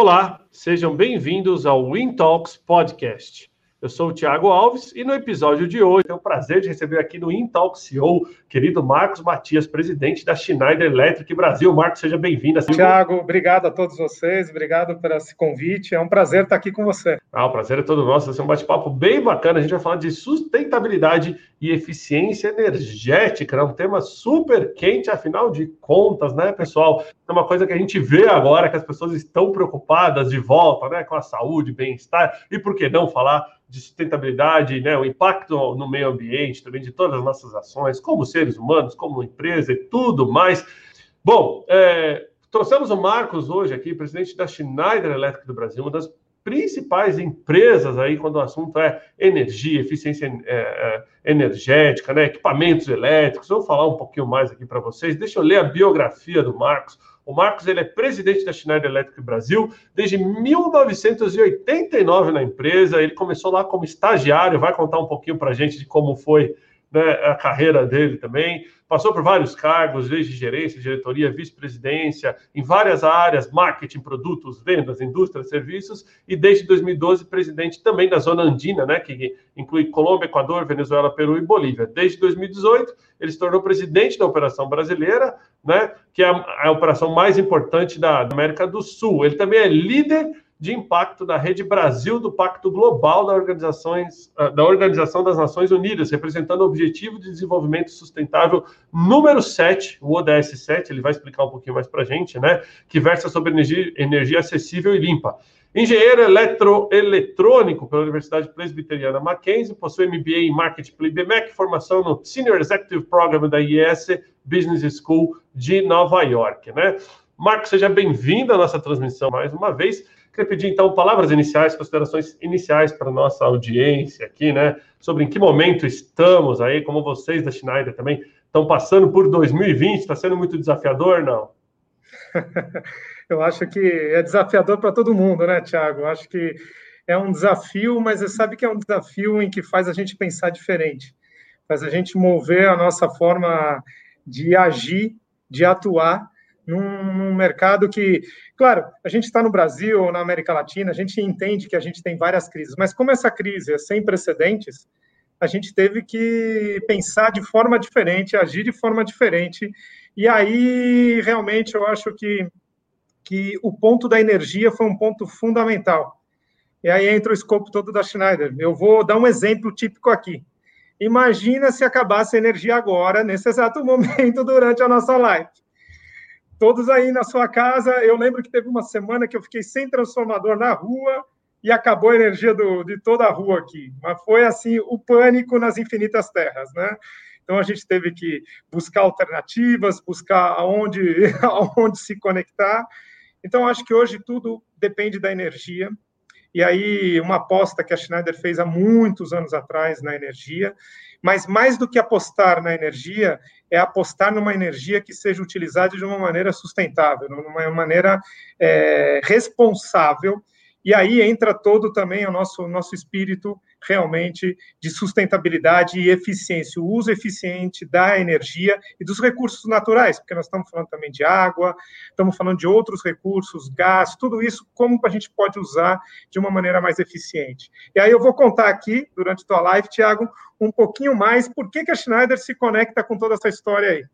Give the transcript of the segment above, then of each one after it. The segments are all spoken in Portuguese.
Olá, sejam bem-vindos ao WinTalks Podcast. Eu sou o Thiago Alves e no episódio de hoje tenho o prazer de receber aqui no Intalk CEO, querido Marcos Matias, presidente da Schneider Electric Brasil. Marcos, seja bem-vindo. Thiago, obrigado a todos vocês, obrigado por esse convite. É um prazer estar aqui com você. Ah, o prazer é todo nosso. Vai ser um bate-papo bem bacana. A gente vai falar de sustentabilidade e eficiência energética, é um tema super quente, afinal de contas, né, pessoal? É uma coisa que a gente vê agora que as pessoas estão preocupadas de volta, né, com a saúde, bem-estar, e por que não falar de sustentabilidade, né, o impacto no meio ambiente, também de todas as nossas ações, como seres humanos, como empresa e tudo mais. Bom, é, trouxemos o Marcos hoje aqui, presidente da Schneider Electric do Brasil, uma das principais empresas aí quando o assunto é energia, eficiência é, é, energética, né, equipamentos elétricos. Vou falar um pouquinho mais aqui para vocês. Deixa eu ler a biografia do Marcos. O Marcos ele é presidente da Schneider Electric Brasil desde 1989 na empresa. Ele começou lá como estagiário, vai contar um pouquinho para a gente de como foi né, a carreira dele também. Passou por vários cargos, desde gerência, diretoria, vice-presidência, em várias áreas, marketing, produtos, vendas, indústria, serviços, e desde 2012 presidente também da Zona Andina, né, que inclui Colômbia, Equador, Venezuela, Peru e Bolívia. Desde 2018, ele se tornou presidente da Operação Brasileira, né, que é a, a operação mais importante da América do Sul. Ele também é líder de impacto da Rede Brasil do Pacto Global da, Organizações, ah, da Organização das Nações Unidas, representando o Objetivo de Desenvolvimento Sustentável número 7, o ODS 7, ele vai explicar um pouquinho mais para a gente, né? Que versa sobre energia, energia acessível e limpa. Engenheiro eletroeletrônico pela Universidade Presbiteriana Mackenzie, possui MBA em Marketing pela IBMEC, formação no Senior Executive Program da IES Business School de Nova York, né? Marco, seja bem-vindo à nossa transmissão mais uma vez. Queria pedir, então, palavras iniciais, considerações iniciais para a nossa audiência aqui, né? Sobre em que momento estamos aí, como vocês da Schneider também estão passando por 2020. Está sendo muito desafiador, não? Eu acho que é desafiador para todo mundo, né, Tiago? Acho que é um desafio, mas você sabe que é um desafio em que faz a gente pensar diferente, faz a gente mover a nossa forma de agir, de atuar num, num mercado que, claro, a gente está no Brasil ou na América Latina, a gente entende que a gente tem várias crises, mas como essa crise é sem precedentes, a gente teve que pensar de forma diferente, agir de forma diferente. E aí, realmente, eu acho que, que o ponto da energia foi um ponto fundamental. E aí entra o escopo todo da Schneider. Eu vou dar um exemplo típico aqui. Imagina se acabasse a energia agora, nesse exato momento, durante a nossa live todos aí na sua casa. Eu lembro que teve uma semana que eu fiquei sem transformador na rua e acabou a energia do, de toda a rua aqui. Mas foi assim o pânico nas infinitas terras, né? Então a gente teve que buscar alternativas, buscar aonde, aonde se conectar. Então acho que hoje tudo depende da energia. E aí uma aposta que a Schneider fez há muitos anos atrás na energia mas mais do que apostar na energia, é apostar numa energia que seja utilizada de uma maneira sustentável, numa maneira é, responsável. E aí entra todo também o nosso, nosso espírito realmente de sustentabilidade e eficiência, o uso eficiente da energia e dos recursos naturais, porque nós estamos falando também de água, estamos falando de outros recursos, gás, tudo isso, como a gente pode usar de uma maneira mais eficiente. E aí eu vou contar aqui, durante a tua live, Tiago, um pouquinho mais por que, que a Schneider se conecta com toda essa história aí.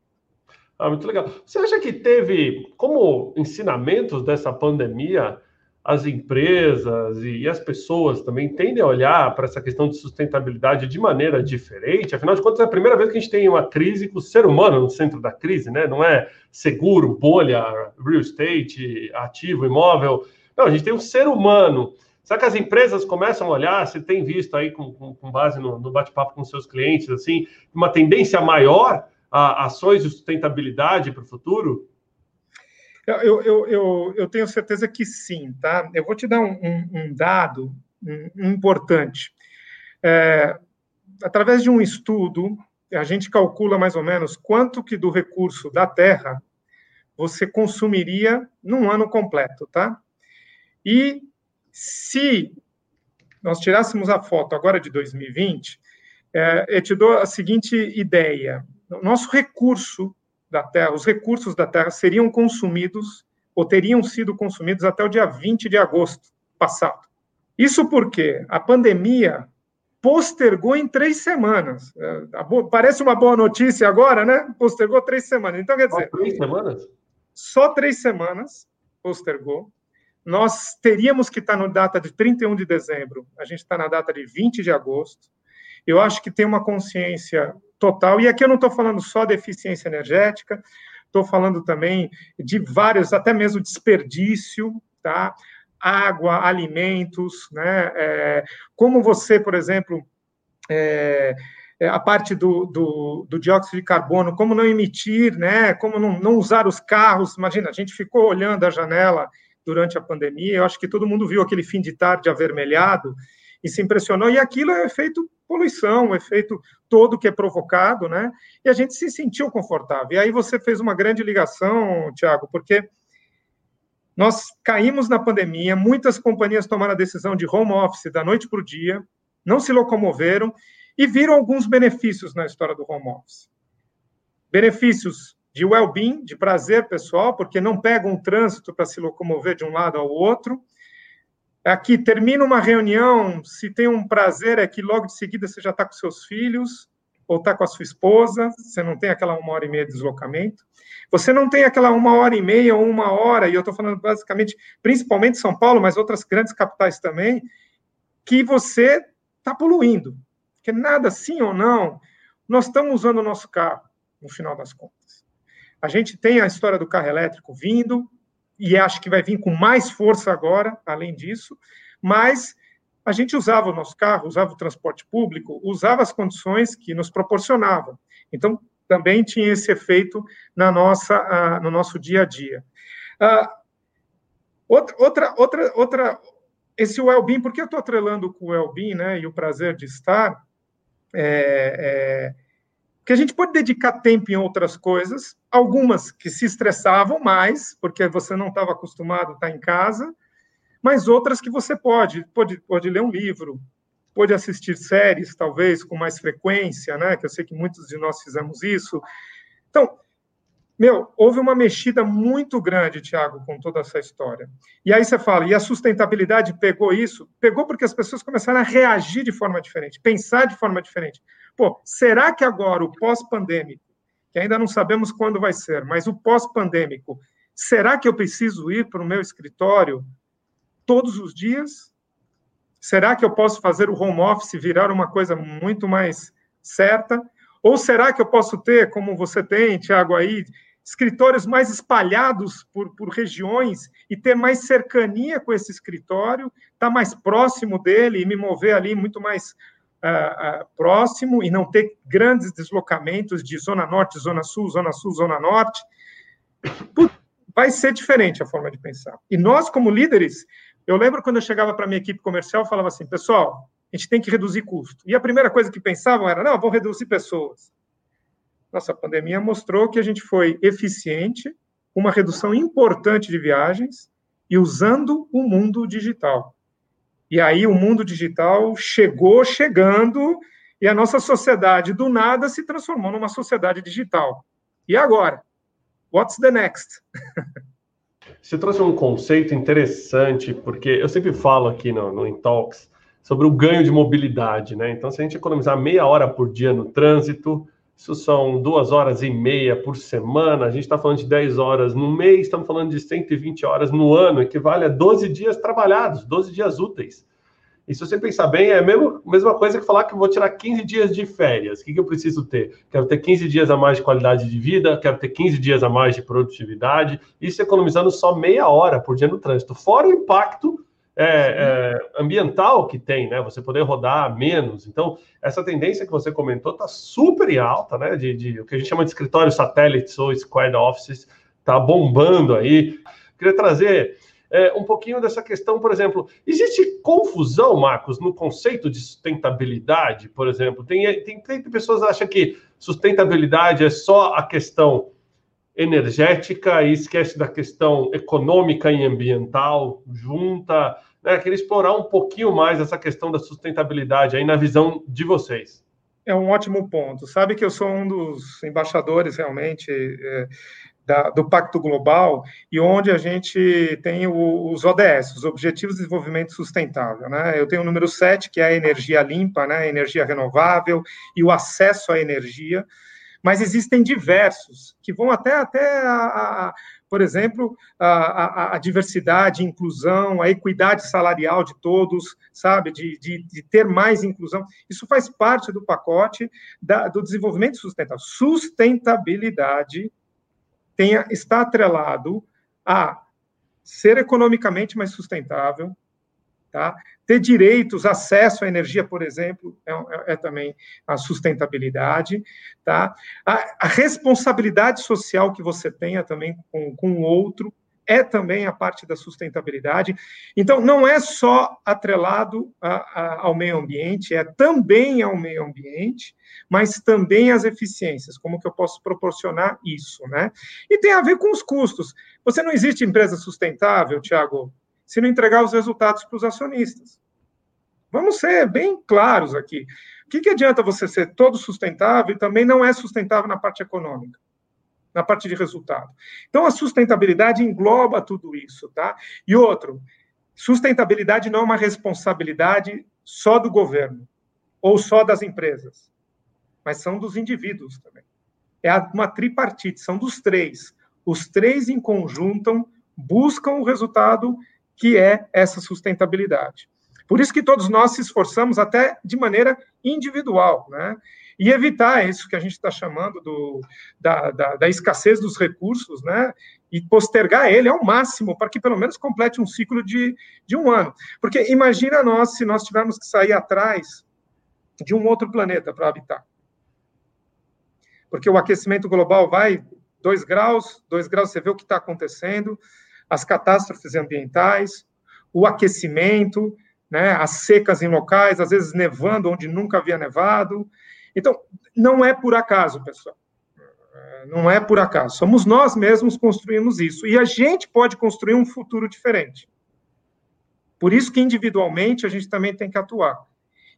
Ah, muito legal. Você acha que teve, como ensinamentos dessa pandemia, as empresas e as pessoas também tendem a olhar para essa questão de sustentabilidade de maneira diferente. Afinal de contas, é a primeira vez que a gente tem uma crise com o ser humano no centro da crise, né? Não é seguro, bolha, real estate, ativo, imóvel. Não, a gente tem um ser humano. Será que as empresas começam a olhar? Você tem visto aí, com, com, com base no, no bate-papo com seus clientes, assim, uma tendência maior a ações de sustentabilidade para o futuro? Eu, eu, eu, eu, tenho certeza que sim, tá? Eu vou te dar um, um, um dado importante. É, através de um estudo, a gente calcula mais ou menos quanto que do recurso da Terra você consumiria num ano completo, tá? E se nós tirássemos a foto agora de 2020, é, eu te dou a seguinte ideia: nosso recurso da Terra, os recursos da Terra seriam consumidos ou teriam sido consumidos até o dia 20 de agosto passado. Isso porque a pandemia postergou em três semanas. É, parece uma boa notícia agora, né? Postergou três semanas. Então, quer dizer. Só três semanas? Só três semanas postergou. Nós teríamos que estar na data de 31 de dezembro, a gente está na data de 20 de agosto. Eu acho que tem uma consciência total, e aqui eu não estou falando só de eficiência energética, estou falando também de vários, até mesmo desperdício, tá? água, alimentos, né? É, como você, por exemplo, é, é, a parte do, do, do, dióxido de carbono, como não emitir, né? Como não, não usar os carros. Imagina, a gente ficou olhando a janela durante a pandemia. Eu acho que todo mundo viu aquele fim de tarde avermelhado e se impressionou. E aquilo é efeito poluição, o efeito todo que é provocado, né? E a gente se sentiu confortável. E aí você fez uma grande ligação, Tiago, porque nós caímos na pandemia, muitas companhias tomaram a decisão de home office da noite para o dia, não se locomoveram e viram alguns benefícios na história do home office. Benefícios de well-being, de prazer pessoal, porque não pega um trânsito para se locomover de um lado ao outro. Aqui termina uma reunião, se tem um prazer é que logo de seguida você já está com seus filhos ou está com a sua esposa, você não tem aquela uma hora e meia de deslocamento. Você não tem aquela uma hora e meia ou uma hora, e eu estou falando basicamente, principalmente São Paulo, mas outras grandes capitais também, que você está poluindo. Porque nada, sim ou não, nós estamos usando o nosso carro, no final das contas. A gente tem a história do carro elétrico vindo, e acho que vai vir com mais força agora, além disso, mas a gente usava o nosso carro, usava o transporte público, usava as condições que nos proporcionavam. Então, também tinha esse efeito na nossa, uh, no nosso dia a dia. Uh, outra, outra, outra, outra, esse well-being, por que eu estou atrelando com o well-being, né, e o prazer de estar, é, é, que a gente pode dedicar tempo em outras coisas, algumas que se estressavam mais, porque você não estava acostumado a estar em casa, mas outras que você pode, pode, pode ler um livro, pode assistir séries, talvez, com mais frequência, né? Que eu sei que muitos de nós fizemos isso. Então, meu, houve uma mexida muito grande, Tiago, com toda essa história. E aí você fala, e a sustentabilidade pegou isso? Pegou porque as pessoas começaram a reagir de forma diferente, pensar de forma diferente. Pô, será que agora o pós-pandêmico, que ainda não sabemos quando vai ser, mas o pós-pandêmico, será que eu preciso ir para o meu escritório todos os dias? Será que eu posso fazer o home office virar uma coisa muito mais certa? Ou será que eu posso ter, como você tem, Tiago, aí, escritórios mais espalhados por, por regiões e ter mais cercania com esse escritório, estar tá mais próximo dele e me mover ali muito mais uh, próximo e não ter grandes deslocamentos de zona norte, zona sul, zona sul, zona norte? Vai ser diferente a forma de pensar. E nós, como líderes, eu lembro quando eu chegava para minha equipe comercial, falava assim, pessoal, a gente tem que reduzir custo. E a primeira coisa que pensavam era, não, vou reduzir pessoas. Nossa, a pandemia mostrou que a gente foi eficiente, uma redução importante de viagens e usando o mundo digital. E aí o mundo digital chegou chegando e a nossa sociedade do nada se transformou numa sociedade digital. E agora? What's the next? Você trouxe um conceito interessante, porque eu sempre falo aqui no, no Intalks sobre o ganho de mobilidade, né? Então, se a gente economizar meia hora por dia no trânsito, isso são duas horas e meia por semana, a gente está falando de 10 horas no mês, estamos falando de 120 horas no ano, equivale a 12 dias trabalhados, 12 dias úteis. E se você pensar bem, é a mesma, mesma coisa que falar que vou tirar 15 dias de férias. O que, que eu preciso ter? Quero ter 15 dias a mais de qualidade de vida, quero ter 15 dias a mais de produtividade, isso economizando só meia hora por dia no trânsito, fora o impacto é, é, ambiental que tem, né? Você poder rodar menos. Então, essa tendência que você comentou está super alta, né? De, de, o que a gente chama de escritórios satélites ou squared offices, está bombando aí. Queria trazer é, um pouquinho dessa questão, por exemplo, existe confusão, Marcos, no conceito de sustentabilidade, por exemplo? Tem, tem, tem pessoas que acham que sustentabilidade é só a questão energética e esquece da questão econômica e ambiental, junta, né? Queria explorar um pouquinho mais essa questão da sustentabilidade aí na visão de vocês. É um ótimo ponto. Sabe que eu sou um dos embaixadores realmente é, da, do Pacto Global e onde a gente tem o, os ODS, os Objetivos de Desenvolvimento Sustentável. Né? Eu tenho o número 7, que é a energia limpa, né? energia renovável e o acesso à energia, mas existem diversos que vão até, até a, a por exemplo, a, a, a, diversidade, inclusão, a equidade salarial de todos, sabe, de, de, de ter mais inclusão. Isso faz parte do pacote da, do desenvolvimento sustentável. Sustentabilidade tenha, está atrelado a ser economicamente mais sustentável, tá? ter direitos, acesso à energia, por exemplo, é, é, é também a sustentabilidade, tá? A, a, responsabilidade social que você tenha também com, com o outro, é também a parte da sustentabilidade. Então, não é só atrelado a, a, ao meio ambiente, é também ao meio ambiente, mas também as eficiências, como que eu posso proporcionar isso, né? E tem a ver com os custos. Você não existe empresa sustentável, Tiago, se não entregar os resultados para os acionistas. Vamos ser bem claros aqui. O que, que adianta você ser todo sustentável e também não é sustentável na parte econômica? na parte de resultado. Então, a sustentabilidade engloba tudo isso, tá? E outro, sustentabilidade não é uma responsabilidade só do governo ou só das empresas, mas são dos indivíduos também. É uma tripartite, são dos três. Os três em conjunto buscam o resultado que é essa sustentabilidade. Por isso que todos nós se esforçamos até de maneira individual, né? e evitar isso que a gente está chamando do, da, da, da, escassez dos recursos, né? E postergar ele ao máximo para que pelo menos complete um ciclo de, de um ano. Porque imagina nós se nós tivermos que sair atrás de um outro planeta para habitar. Porque o aquecimento global vai 2 graus, 2 graus você vê o que está acontecendo, as catástrofes ambientais, o aquecimento, né, as secas em locais, às vezes nevando onde nunca havia nevado, então, não é por acaso, pessoal. Não é por acaso. Somos nós mesmos construímos isso. E a gente pode construir um futuro diferente. Por isso que individualmente a gente também tem que atuar.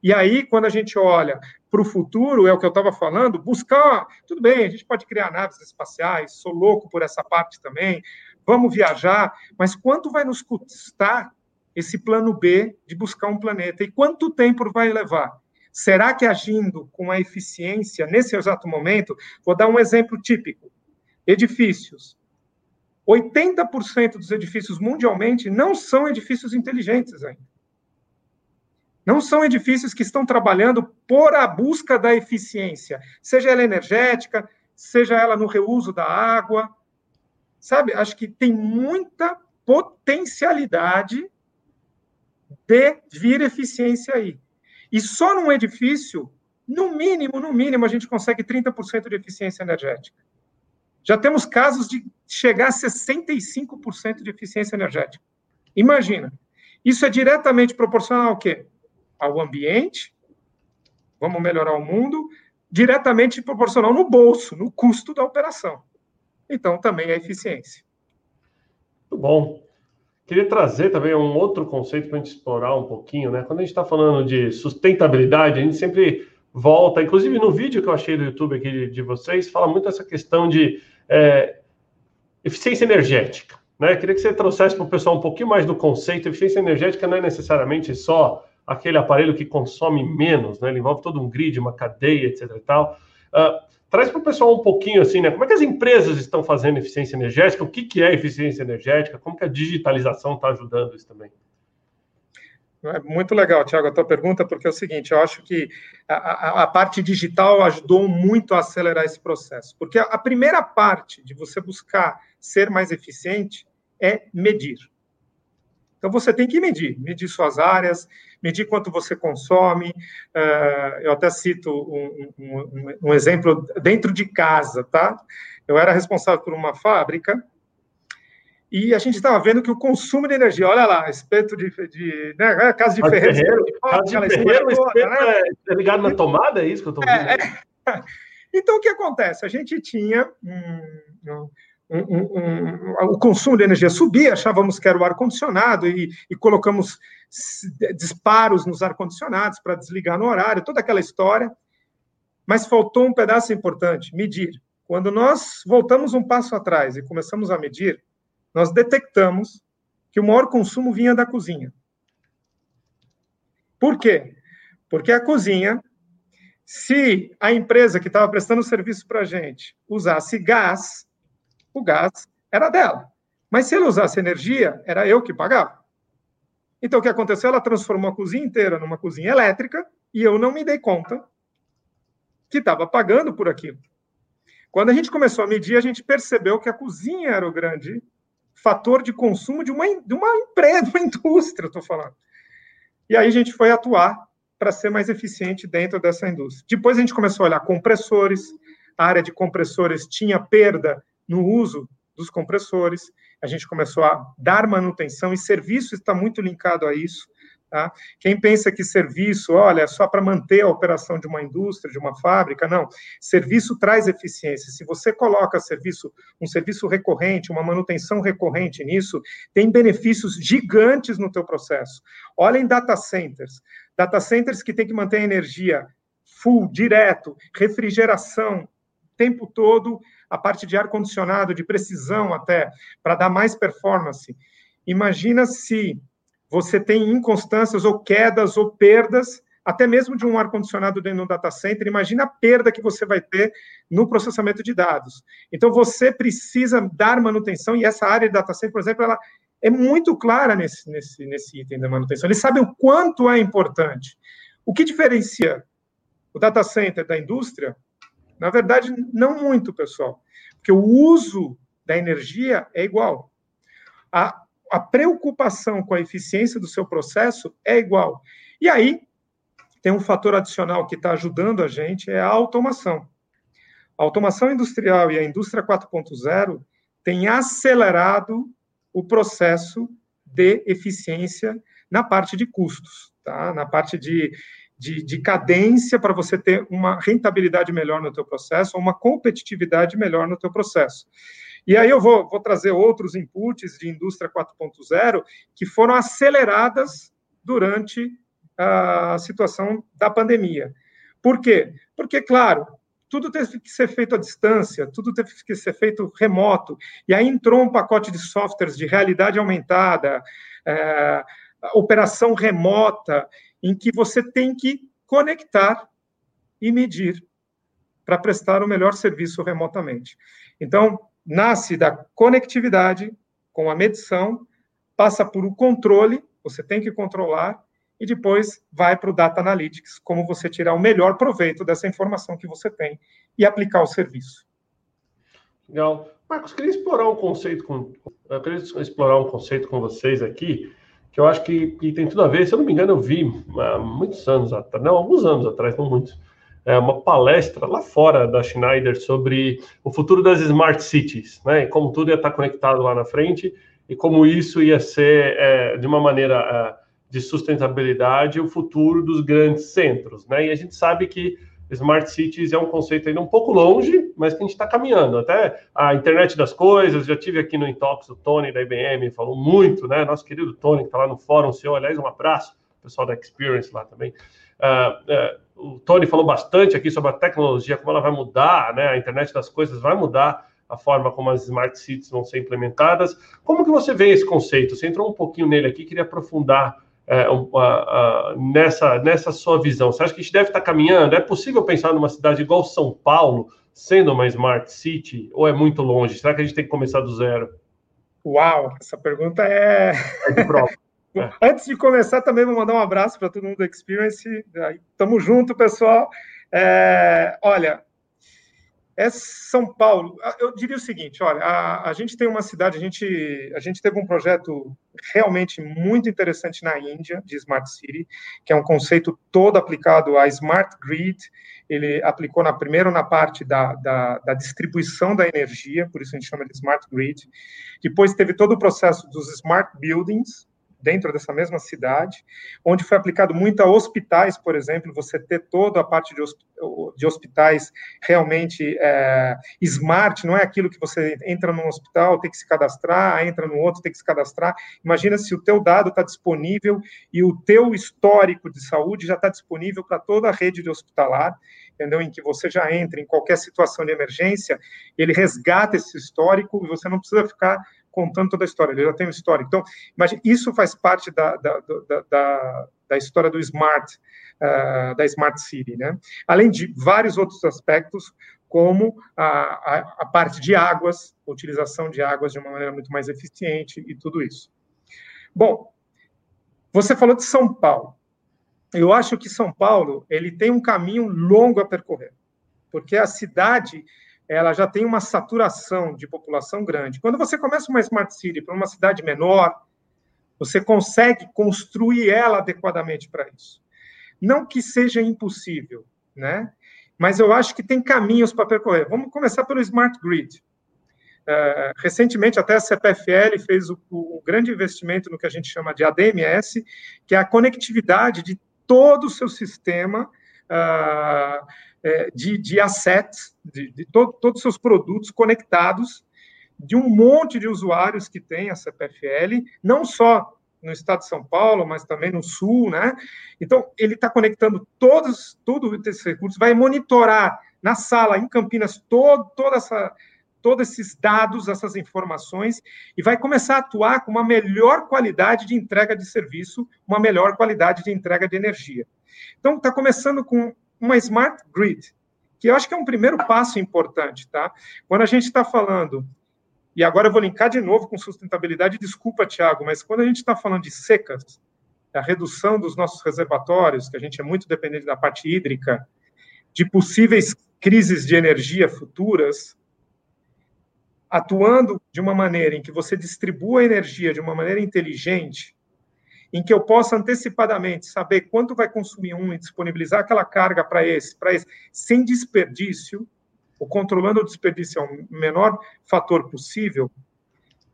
E aí, quando a gente olha para o futuro, é o que eu estava falando, buscar. Tudo bem, a gente pode criar naves espaciais, sou louco por essa parte também, vamos viajar, mas quanto vai nos custar esse plano B de buscar um planeta? E quanto tempo vai levar? Será que agindo com a eficiência nesse exato momento, vou dar um exemplo típico: edifícios. 80% dos edifícios mundialmente não são edifícios inteligentes ainda. Não são edifícios que estão trabalhando por a busca da eficiência, seja ela energética, seja ela no reuso da água. Sabe, acho que tem muita potencialidade de vir eficiência aí. E só num edifício, no mínimo, no mínimo, a gente consegue 30% de eficiência energética. Já temos casos de chegar a 65% de eficiência energética. Imagina. Isso é diretamente proporcional ao quê? Ao ambiente, vamos melhorar o mundo, diretamente proporcional no bolso, no custo da operação. Então, também é eficiência. Muito bom. Queria trazer também um outro conceito para a gente explorar um pouquinho, né? Quando a gente está falando de sustentabilidade, a gente sempre volta, inclusive no vídeo que eu achei do YouTube aqui de, de vocês, fala muito essa questão de é, eficiência energética. Né? Queria que você trouxesse para o pessoal um pouquinho mais do conceito. Eficiência energética não é necessariamente só aquele aparelho que consome menos, né? Ele envolve todo um grid, uma cadeia, etc. E tal. Uh, Traz para o pessoal um pouquinho assim, né? Como é que as empresas estão fazendo eficiência energética? O que, que é eficiência energética? Como que a digitalização está ajudando isso também? É muito legal, Tiago, a tua pergunta, porque é o seguinte, eu acho que a, a, a, parte digital ajudou muito a acelerar esse processo, porque a, a primeira parte de você buscar ser mais eficiente é medir. Então, você tem que medir, medir suas áreas, medir quanto você consome. Uh, eu até cito um, um, um, exemplo dentro de casa, tá? Eu era responsável por uma fábrica e a gente estava vendo que o consumo de energia, olha lá, espeto de, de né, casa de ferreiro, ferreiro, de casa de ferreiro, espeto né? é ligado na tomada, é isso que eu estou vendo? É, é. Então, o que acontece? A gente tinha um, um, um, o consumo de energia subia, achávamos que era o ar-condicionado e, e, colocamos disparos nos ar-condicionados para desligar no horário, toda aquela história. Mas faltou um pedaço importante: medir. quando nós voltamos um passo atrás e começamos a medir, nós detectamos que o maior consumo vinha da cozinha. Por quê? Porque a cozinha, se a empresa que estava prestando serviço para a gente usasse gás, o gás era dela. Mas se ela usasse energia, era eu que pagava. Então, o que aconteceu? Ela transformou a cozinha inteira numa cozinha elétrica e eu não me dei conta que estava pagando por aquilo. Quando a gente começou a medir, a gente percebeu que a cozinha era o grande fator de consumo de uma, de uma empresa, de uma indústria, estou falando. E aí a gente foi atuar para ser mais eficiente dentro dessa indústria. Depois a gente começou a olhar compressores, a área de compressores tinha perda no uso dos compressores, a gente começou a dar manutenção e serviço está muito linkado a isso. Tá? Quem pensa que serviço, olha, é só para manter a operação de uma indústria, de uma fábrica, não. Serviço traz eficiência. Se você coloca serviço, um serviço recorrente, uma manutenção recorrente nisso, tem benefícios gigantes no teu processo. Olha em data centers. Data centers que tem que manter a energia full, direto, refrigeração, tempo todo, a parte de ar-condicionado, de precisão até, para dar mais performance. Imagina se você tem inconstâncias ou quedas ou perdas, até mesmo de um ar-condicionado dentro do data center, imagina a perda que você vai ter no processamento de dados. Então, você precisa dar manutenção, e essa área de data center, por exemplo, ela é muito clara nesse, nesse, nesse item da manutenção. Eles sabem o quanto é importante. O que diferencia o data center da indústria? Na verdade, não muito, pessoal, porque o uso da energia é igual. A a preocupação com a eficiência do seu processo é igual. E aí, tem um fator adicional que está ajudando a gente, é a automação. A automação industrial e a indústria 4.0 têm acelerado o processo de eficiência na parte de custos, tá? na parte de, de, de cadência para você ter uma rentabilidade melhor no teu processo, ou uma competitividade melhor no teu processo. E aí eu vou, vou trazer outros inputs de indústria 4.0 que foram aceleradas durante a situação da pandemia. Por quê? Porque, claro, tudo teve que ser feito à distância, tudo teve que ser feito remoto, e aí entrou um pacote de softwares de realidade aumentada, é, operação remota, em que você tem que conectar e medir para prestar o melhor serviço remotamente. Então, nasce da conectividade com a medição, passa por o controle, você tem que controlar, e depois vai para o Data Analytics, como você tirar o melhor proveito dessa informação que você tem e aplicar o serviço. Legal. Marcos, queria explorar um conceito com, queria explorar um conceito com vocês aqui, que eu acho que, que tem tudo a ver. Se eu não me engano, eu vi há muitos anos atrás, não, alguns anos atrás, não muitos, é, uma palestra lá fora da Schneider sobre o futuro das smart cities, né? E como tudo ia estar conectado lá na frente e como isso ia ser, é, de uma maneira é, de sustentabilidade, o futuro dos grandes centros, né? E a gente sabe que Smart Cities é um conceito ainda um pouco longe, mas que a gente está caminhando. Até a internet das coisas, já tive aqui no Intox o Tony da IBM, falou muito, né? Nosso querido Tony, que está lá no fórum, seu, aliás, um abraço, pessoal da Experience lá também. Uh, uh, o Tony falou bastante aqui sobre a tecnologia, como ela vai mudar, né? A internet das coisas vai mudar a forma como as smart cities vão ser implementadas. Como que você vê esse conceito? Você entrou um pouquinho nele aqui, queria aprofundar é, nessa, nessa sua visão. Você acha que a gente deve estar caminhando? É possível pensar numa cidade igual São Paulo, sendo uma smart city, ou é muito longe? Será que a gente tem que começar do zero? Uau, essa pergunta é. É de prova. É. Antes de começar, também vou mandar um abraço para todo mundo do Experience. Tamo junto, pessoal. É, olha, é São Paulo. Eu diria o seguinte: olha, a, a, gente tem uma cidade, a gente, a gente teve um projeto realmente muito interessante na Índia, de Smart City, que é um conceito todo aplicado à Smart Grid. Ele aplicou na, primeiro na parte da, da, da distribuição da energia, por isso a gente chama de Smart Grid. Depois teve todo o processo dos Smart Buildings, dentro dessa mesma cidade, onde foi aplicado muito a hospitais, por exemplo, você ter toda a parte de, hospitais realmente é, smart, não é aquilo que você entra num hospital, tem que se cadastrar, entra no outro, tem que se cadastrar. Imagina se o teu dado está disponível e o teu histórico de saúde já está disponível para toda a rede de hospitalar. entendeu? Em que você já entra em qualquer situação de emergência, ele resgata esse histórico e você não precisa ficar contando toda a história, ele já tem um histórico. Então, imagine, isso faz parte da, da, da, da, história do Smart, uh, da Smart City, né? Além de vários outros aspectos, como a, a, a parte de águas, utilização de águas de uma maneira muito mais eficiente e tudo isso. Bom, você falou de São Paulo. Eu acho que São Paulo ele tem um caminho longo a percorrer, porque a cidade ela já tem uma saturação de população grande. Quando você começa uma smart city para uma cidade menor, você consegue construir ela adequadamente para isso. Não que seja impossível, né? Mas eu acho que tem caminhos para percorrer. Vamos começar pelo smart grid. Uh, recentemente, até a CPFL fez o, o, grande investimento no que a gente chama de ADMS, que é a conectividade de todo o seu sistema uh, de, de assets, de, de to, todos os seus produtos conectados, de um monte de usuários que tem a CPFL, não só no estado de São Paulo, mas também no sul, né? Então, ele está conectando todos, todos esses recursos, vai monitorar na sala, em Campinas, todo, toda essa todos esses dados, essas informações, e vai começar a atuar com uma melhor qualidade de entrega de serviço, uma melhor qualidade de entrega de energia. Então, está começando com uma smart grid, que eu acho que é um primeiro passo importante, tá? Quando a gente está falando, e agora eu vou linkar de novo com sustentabilidade, desculpa, Tiago, mas quando a gente está falando de secas, a redução dos nossos reservatórios, que a gente é muito dependente da parte hídrica, de possíveis crises de energia futuras, atuando de uma maneira em que você distribua a energia de uma maneira inteligente, em que eu possa antecipadamente saber quanto vai consumir um e disponibilizar aquela carga para esse, para esse, sem desperdício, ou controlando o desperdício ao menor fator possível,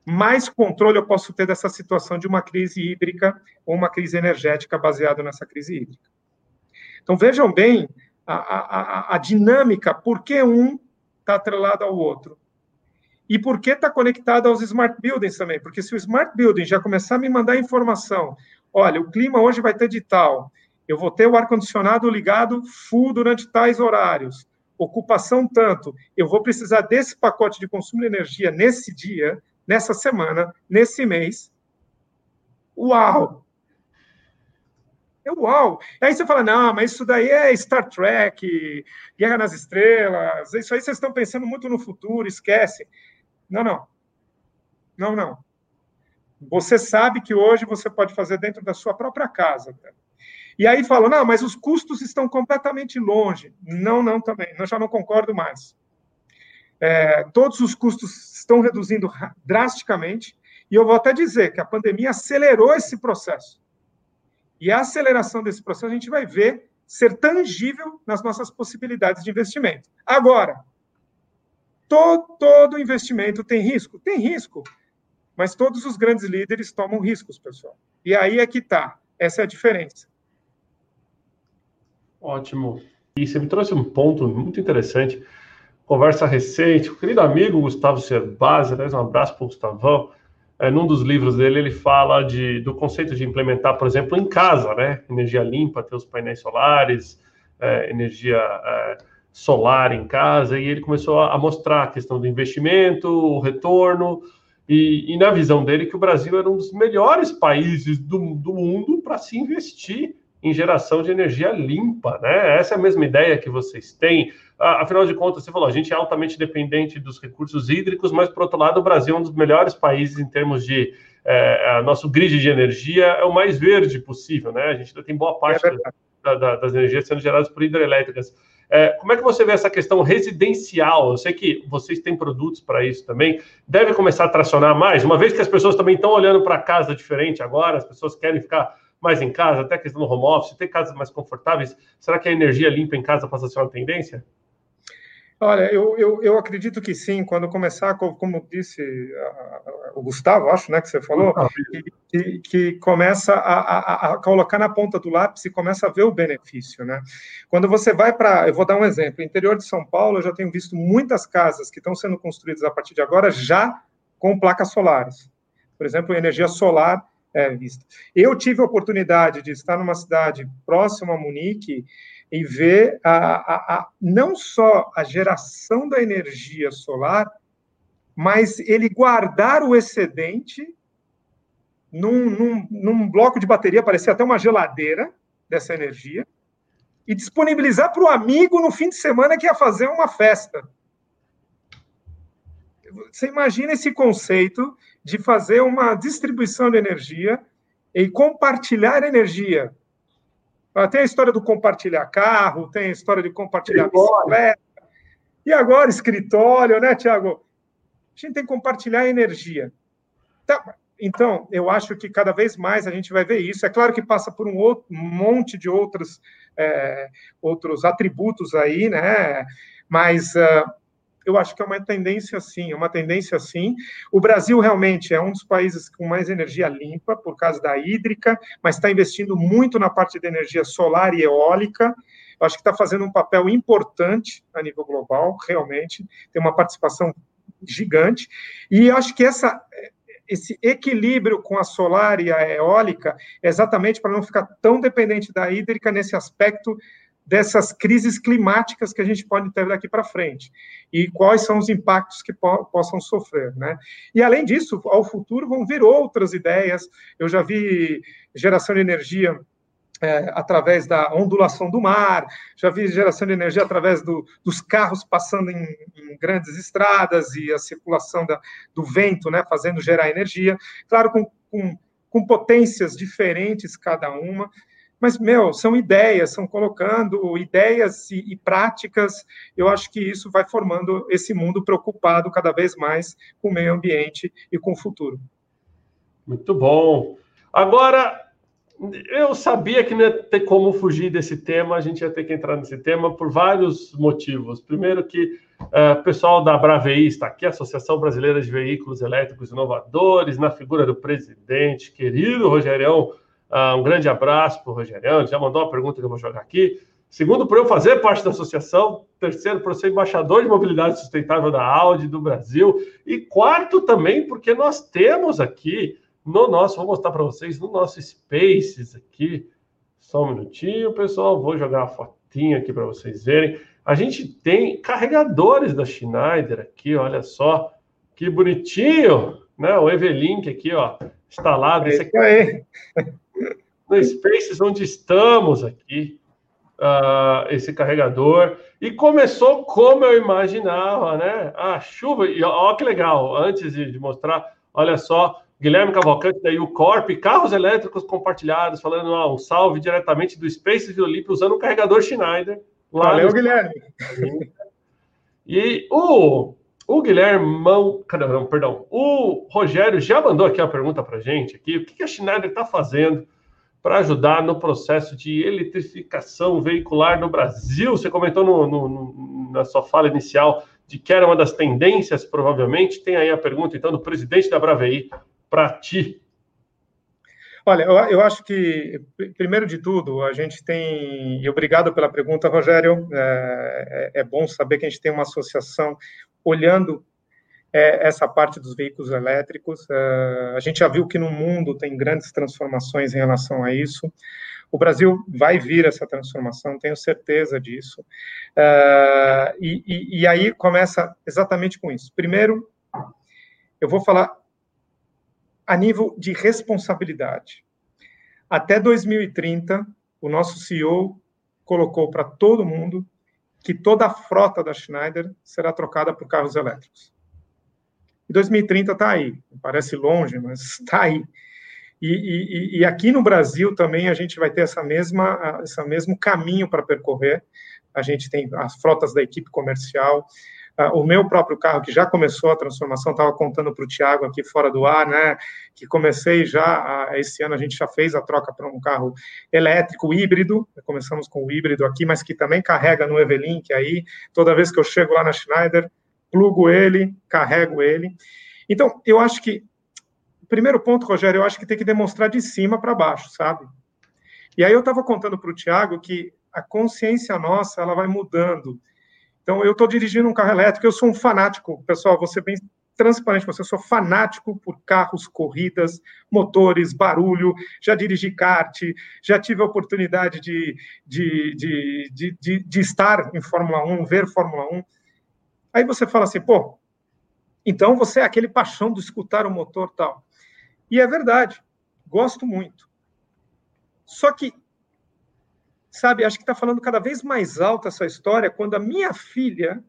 mais controle eu posso ter dessa situação de uma crise hídrica ou uma crise energética baseada nessa crise hídrica. Então vejam bem a, a, a dinâmica, por que um está atrelado ao outro. E por que está conectado aos smart buildings também? Porque se o smart building já começar a me mandar informação, olha, o clima hoje vai ter de tal, eu vou ter o ar-condicionado ligado full durante tais horários, ocupação tanto, eu vou precisar desse pacote de consumo de energia nesse dia, nessa semana, nesse mês. Uau! É uau! Aí você fala, não, mas isso daí é Star Trek, Guerra nas Estrelas, isso aí vocês estão pensando muito no futuro, esquece. Não, não. Não, não. Você sabe que hoje você pode fazer dentro da sua própria casa. E aí falam, não, mas os custos estão completamente longe. Não, não, também. Eu já não concordo mais. É, todos os custos estão reduzindo drasticamente. E eu vou até dizer que a pandemia acelerou esse processo. E a aceleração desse processo a gente vai ver ser tangível nas nossas possibilidades de investimento. Agora, todo, todo investimento tem risco? Tem risco. Mas todos os grandes líderes tomam riscos, pessoal. E aí é que está. Essa é a diferença. Ótimo. E você me trouxe um ponto muito interessante. Conversa recente, o querido amigo Gustavo Cerbasi, um abraço para o Gustavão. É, num dos livros dele, ele fala de, do conceito de implementar, por exemplo, em casa, né? Energia limpa, ter os painéis solares, é, energia é, solar em casa, e ele começou a, mostrar a questão do investimento, o retorno, e, e, na visão dele que o Brasil era um dos melhores países do, do mundo para se investir em geração de energia limpa, né? Essa é a mesma ideia que vocês têm. Afinal de contas, você falou, a gente é altamente dependente dos recursos hídricos, mas, por outro lado, o Brasil é um dos melhores países em termos de. É, nosso grid de energia é o mais verde possível, né? A gente ainda tem boa parte é da, da, das energias sendo geradas por hidrelétricas. É, como é que você vê essa questão residencial? Eu sei que vocês têm produtos para isso também. Deve começar a tracionar mais, uma vez que as pessoas também estão olhando para casa diferente agora, as pessoas querem ficar mais em casa, até a questão do home office, ter casas mais confortáveis. Será que a energia limpa em casa passa a ser uma tendência? Olha, eu, eu, eu acredito que sim, quando começar, como disse o Gustavo, acho, né, que você falou, que, que começa a, a, a, colocar na ponta do lápis e começa a ver o benefício, né? Quando você vai para, eu vou dar um exemplo, interior de São Paulo, eu já tenho visto muitas casas que estão sendo construídas a partir de agora já com placas solares. Por exemplo, energia solar é vista. Eu tive a oportunidade de estar numa cidade próxima a Munique, e ver a, a, a, não só a geração da energia solar, mas ele guardar o excedente num, num, num bloco de bateria, parecia até uma geladeira dessa energia, e disponibilizar para o amigo no fim de semana que ia fazer uma festa. Você imagina esse conceito de fazer uma distribuição de energia e compartilhar energia. Tem a história do compartilhar carro, tem a história de compartilhar bicicleta. E agora, escritório, né, Tiago? A gente tem que compartilhar energia. Tá, então, eu acho que cada vez mais a gente vai ver isso. É claro que passa por um, outro, um monte de outros, é, outros atributos aí, né? Mas uh, eu acho que é uma tendência sim, é uma tendência sim. O Brasil realmente é um dos países com mais energia limpa por causa da hídrica, mas está investindo muito na parte de energia solar e eólica. Eu acho que está fazendo um papel importante a nível global, realmente, tem uma participação gigante. E acho que essa esse equilíbrio com a solar e a eólica é exatamente para não ficar tão dependente da hídrica nesse aspecto dessas crises climáticas que a gente pode ter daqui para frente e quais são os impactos que po possam sofrer, né? E além disso, ao futuro vão vir outras ideias. Eu já vi geração de energia é, através da ondulação do mar, já vi geração de energia através do, dos carros passando em, em, grandes estradas e a circulação da, do vento, né, fazendo gerar energia, claro, com, com, com potências diferentes cada uma, mas, meu, são ideias, são colocando ideias e, e, práticas. Eu acho que isso vai formando esse mundo preocupado cada vez mais com o meio ambiente e com o futuro. Muito bom. Agora, eu sabia que não ia ter como fugir desse tema, a gente ia ter que entrar nesse tema por vários motivos. Primeiro que uh, o pessoal da Bravei está aqui, Associação Brasileira de Veículos Elétricos Inovadores, na figura do presidente, querido Rogerião, uh, um grande abraço para o Rogerião, já mandou uma pergunta que eu vou jogar aqui. Segundo, por eu fazer parte da associação. Terceiro, por eu ser embaixador de mobilidade sustentável da Audi do Brasil. E quarto, também, porque nós temos aqui no nosso, vou mostrar para vocês, no nosso Spaces aqui. Só um minutinho, pessoal. Vou jogar a fotinha aqui para vocês verem. A gente tem carregadores da Schneider aqui, olha só. Que bonitinho, né? O Evelink aqui, ó, instalado. Esse aqui é no Spaces, onde estamos aqui, uh, esse carregador. E começou como eu imaginava, né? A chuva, e ó, que legal, antes de, de mostrar, olha só, Guilherme Cavalcante da Corp, carros elétricos compartilhados, falando ah, um salve diretamente do Space Violip usando o carregador Schneider. Valeu, no... Guilherme. E o, o Guilherme, não, perdão, o Rogério já mandou aqui uma pergunta para gente aqui, o que a Schneider está fazendo para ajudar no processo de eletrificação veicular no Brasil? Você comentou no, no, na sua fala inicial de que era uma das tendências, provavelmente. Tem aí a pergunta, então, do presidente da Bravei, para ti? Olha, eu, eu, acho que, primeiro de tudo, a gente tem. E obrigado pela pergunta, Rogério. É, é, é bom saber que a gente tem uma associação olhando é, essa parte dos veículos elétricos. É, a gente já viu que no mundo tem grandes transformações em relação a isso. O Brasil vai vir essa transformação, tenho certeza disso. É, e, e, e aí começa exatamente com isso. Primeiro, eu vou falar a nível de responsabilidade. Até 2030, o nosso CEO colocou para todo mundo que toda a frota da Schneider será trocada por carros elétricos. E 2030 está aí. Parece longe, mas está aí. E, e, e, aqui no Brasil também a gente vai ter essa mesma, esse mesmo caminho para percorrer. A gente tem as frotas da equipe comercial, ah, o meu próprio carro, que já começou a transformação, estava contando para o Tiago aqui fora do ar, né? Que comecei já, esse ano a gente já fez a troca para um carro elétrico, híbrido. Começamos com o híbrido aqui, mas que também carrega no Evelink aí. Toda vez que eu chego lá na Schneider, plugo ele, carrego ele. Então, eu acho que, primeiro ponto, Rogério, eu acho que tem que demonstrar de cima para baixo, sabe? E aí eu estava contando para o Tiago que a consciência nossa ela vai mudando então, eu estou dirigindo um carro elétrico, eu sou um fanático, pessoal, vou ser bem transparente você, eu sou fanático por carros, corridas, motores, barulho, já dirigi kart, já tive a oportunidade de, de, de, de, de, de estar em Fórmula 1, ver Fórmula 1. Aí você fala assim, pô, então você é aquele paixão de escutar o motor tal. E é verdade, gosto muito. Só que, sabe, acho que está falando cada vez mais alto essa história quando a minha filha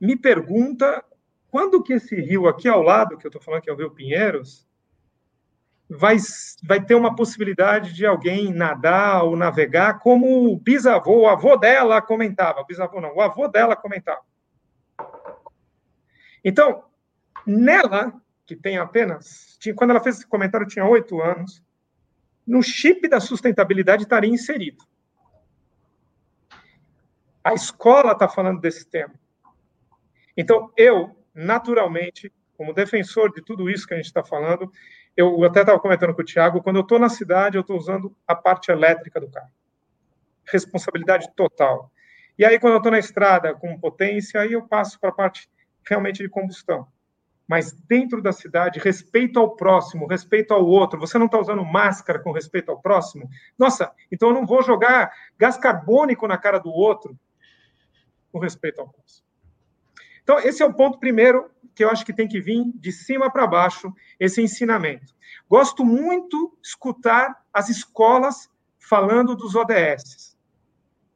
me pergunta quando que esse rio aqui ao lado, que eu estou falando que é o Rio Pinheiros, vai, vai ter uma possibilidade de alguém nadar ou navegar, como o bisavô, o avô dela comentava. O bisavô não, o avô dela comentava. Então, nela, que tem apenas. Tinha, quando ela fez esse comentário, tinha oito anos. No chip da sustentabilidade estaria inserido. A escola está falando desse tema. Então, eu, naturalmente, como defensor de tudo isso que a gente está falando, eu até estava comentando com o Tiago, quando eu estou na cidade, eu estou usando a parte elétrica do carro. Responsabilidade total. E aí, quando eu estou na estrada com potência, aí eu passo para a parte realmente de combustão. Mas dentro da cidade, respeito ao próximo, respeito ao outro. Você não está usando máscara com respeito ao próximo? Nossa, então eu não vou jogar gás carbônico na cara do outro com respeito ao próximo. Então, esse é o ponto primeiro que eu acho que tem que vir de cima para baixo, esse ensinamento. Gosto muito escutar as escolas falando dos ODS.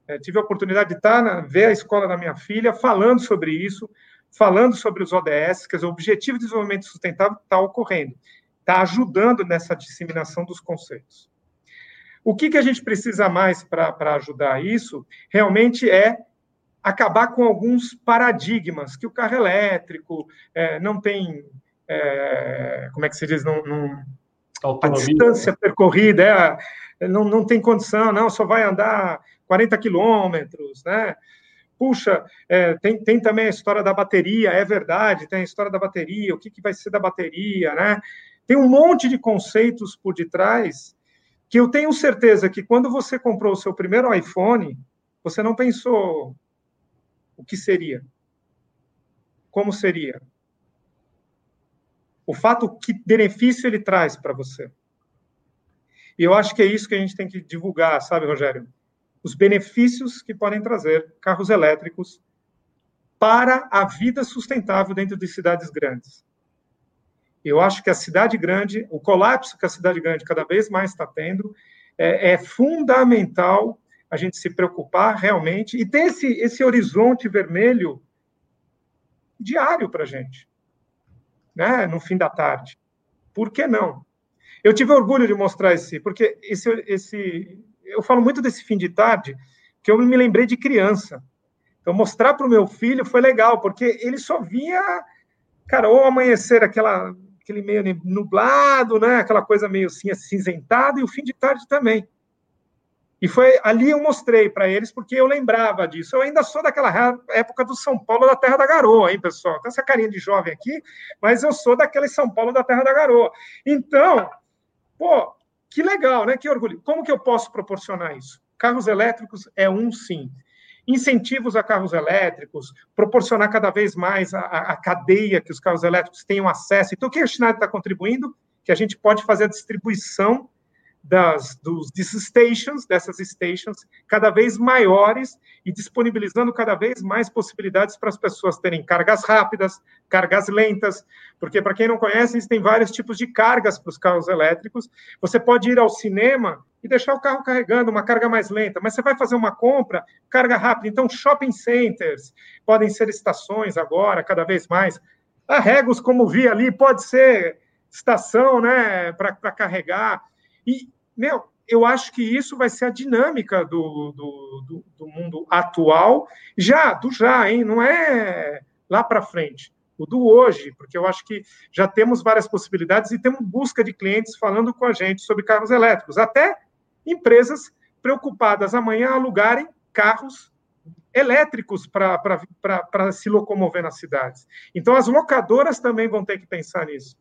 É, tive a oportunidade de estar na, ver a escola da minha filha falando sobre isso, falando sobre os ODS, quer dizer, o Objetivo de Desenvolvimento Sustentável está ocorrendo, está ajudando nessa disseminação dos conceitos. O que, que a gente precisa mais para ajudar isso, realmente é acabar com alguns paradigmas, que o carro elétrico é, não tem, é, como é que se diz, não, não a distância percorrida é, não, não tem condição, não, só vai andar 40 quilômetros, né? Puxa, é, tem, tem também a história da bateria, é verdade, tem a história da bateria, o que, que vai ser da bateria, né? Tem um monte de conceitos por detrás que eu tenho certeza que quando você comprou o seu primeiro iPhone, você não pensou o que seria? Como seria? O fato, que benefício ele traz para você? E eu acho que é isso que a gente tem que divulgar, sabe, Rogério? Os benefícios que podem trazer carros elétricos para a vida sustentável dentro de cidades grandes. Eu acho que a cidade grande, o colapso que a cidade grande cada vez mais está tendo, é, é fundamental a gente se preocupar realmente e ter esse, esse horizonte vermelho diário para a gente, né? no fim da tarde. Por que não? Eu tive orgulho de mostrar esse, porque esse, esse, eu falo muito desse fim de tarde, que eu me lembrei de criança. Então, mostrar para o meu filho foi legal, porque ele só via, cara, ou amanhecer aquela, aquele meio nublado, né? aquela coisa meio assim, acinzentada, e o fim de tarde também. E foi ali eu mostrei para eles, porque eu lembrava disso. Eu ainda sou daquela época do São Paulo da Terra da Garoa, hein, pessoal? Tem essa carinha de jovem aqui, mas eu sou daquele São Paulo da Terra da Garoa. Então, pô, que legal, né? Que orgulho. Como que eu posso proporcionar isso? Carros elétricos é um sim. Incentivos a carros elétricos, proporcionar cada vez mais a, a cadeia que os carros elétricos tenham acesso. Então, o que a Schneider está contribuindo? Que a gente pode fazer a distribuição das, dos stations, dessas stations, cada vez maiores e disponibilizando cada vez mais possibilidades para as pessoas terem cargas rápidas, cargas lentas, porque, para quem não conhece, existem vários tipos de cargas para os carros elétricos. Você pode ir ao cinema e deixar o carro carregando uma carga mais lenta, mas você vai fazer uma compra, carga rápida. Então, shopping centers podem ser estações agora, cada vez mais. Arregos, como vi ali, pode ser estação né, para carregar. E, meu, eu acho que isso vai ser a dinâmica do, do, do, do mundo atual, já, do já, hein? Não é lá para frente, o do hoje, porque eu acho que já temos várias possibilidades e temos busca de clientes falando com a gente sobre carros elétricos, até empresas preocupadas amanhã alugarem carros elétricos para se locomover nas cidades. Então, as locadoras também vão ter que pensar nisso.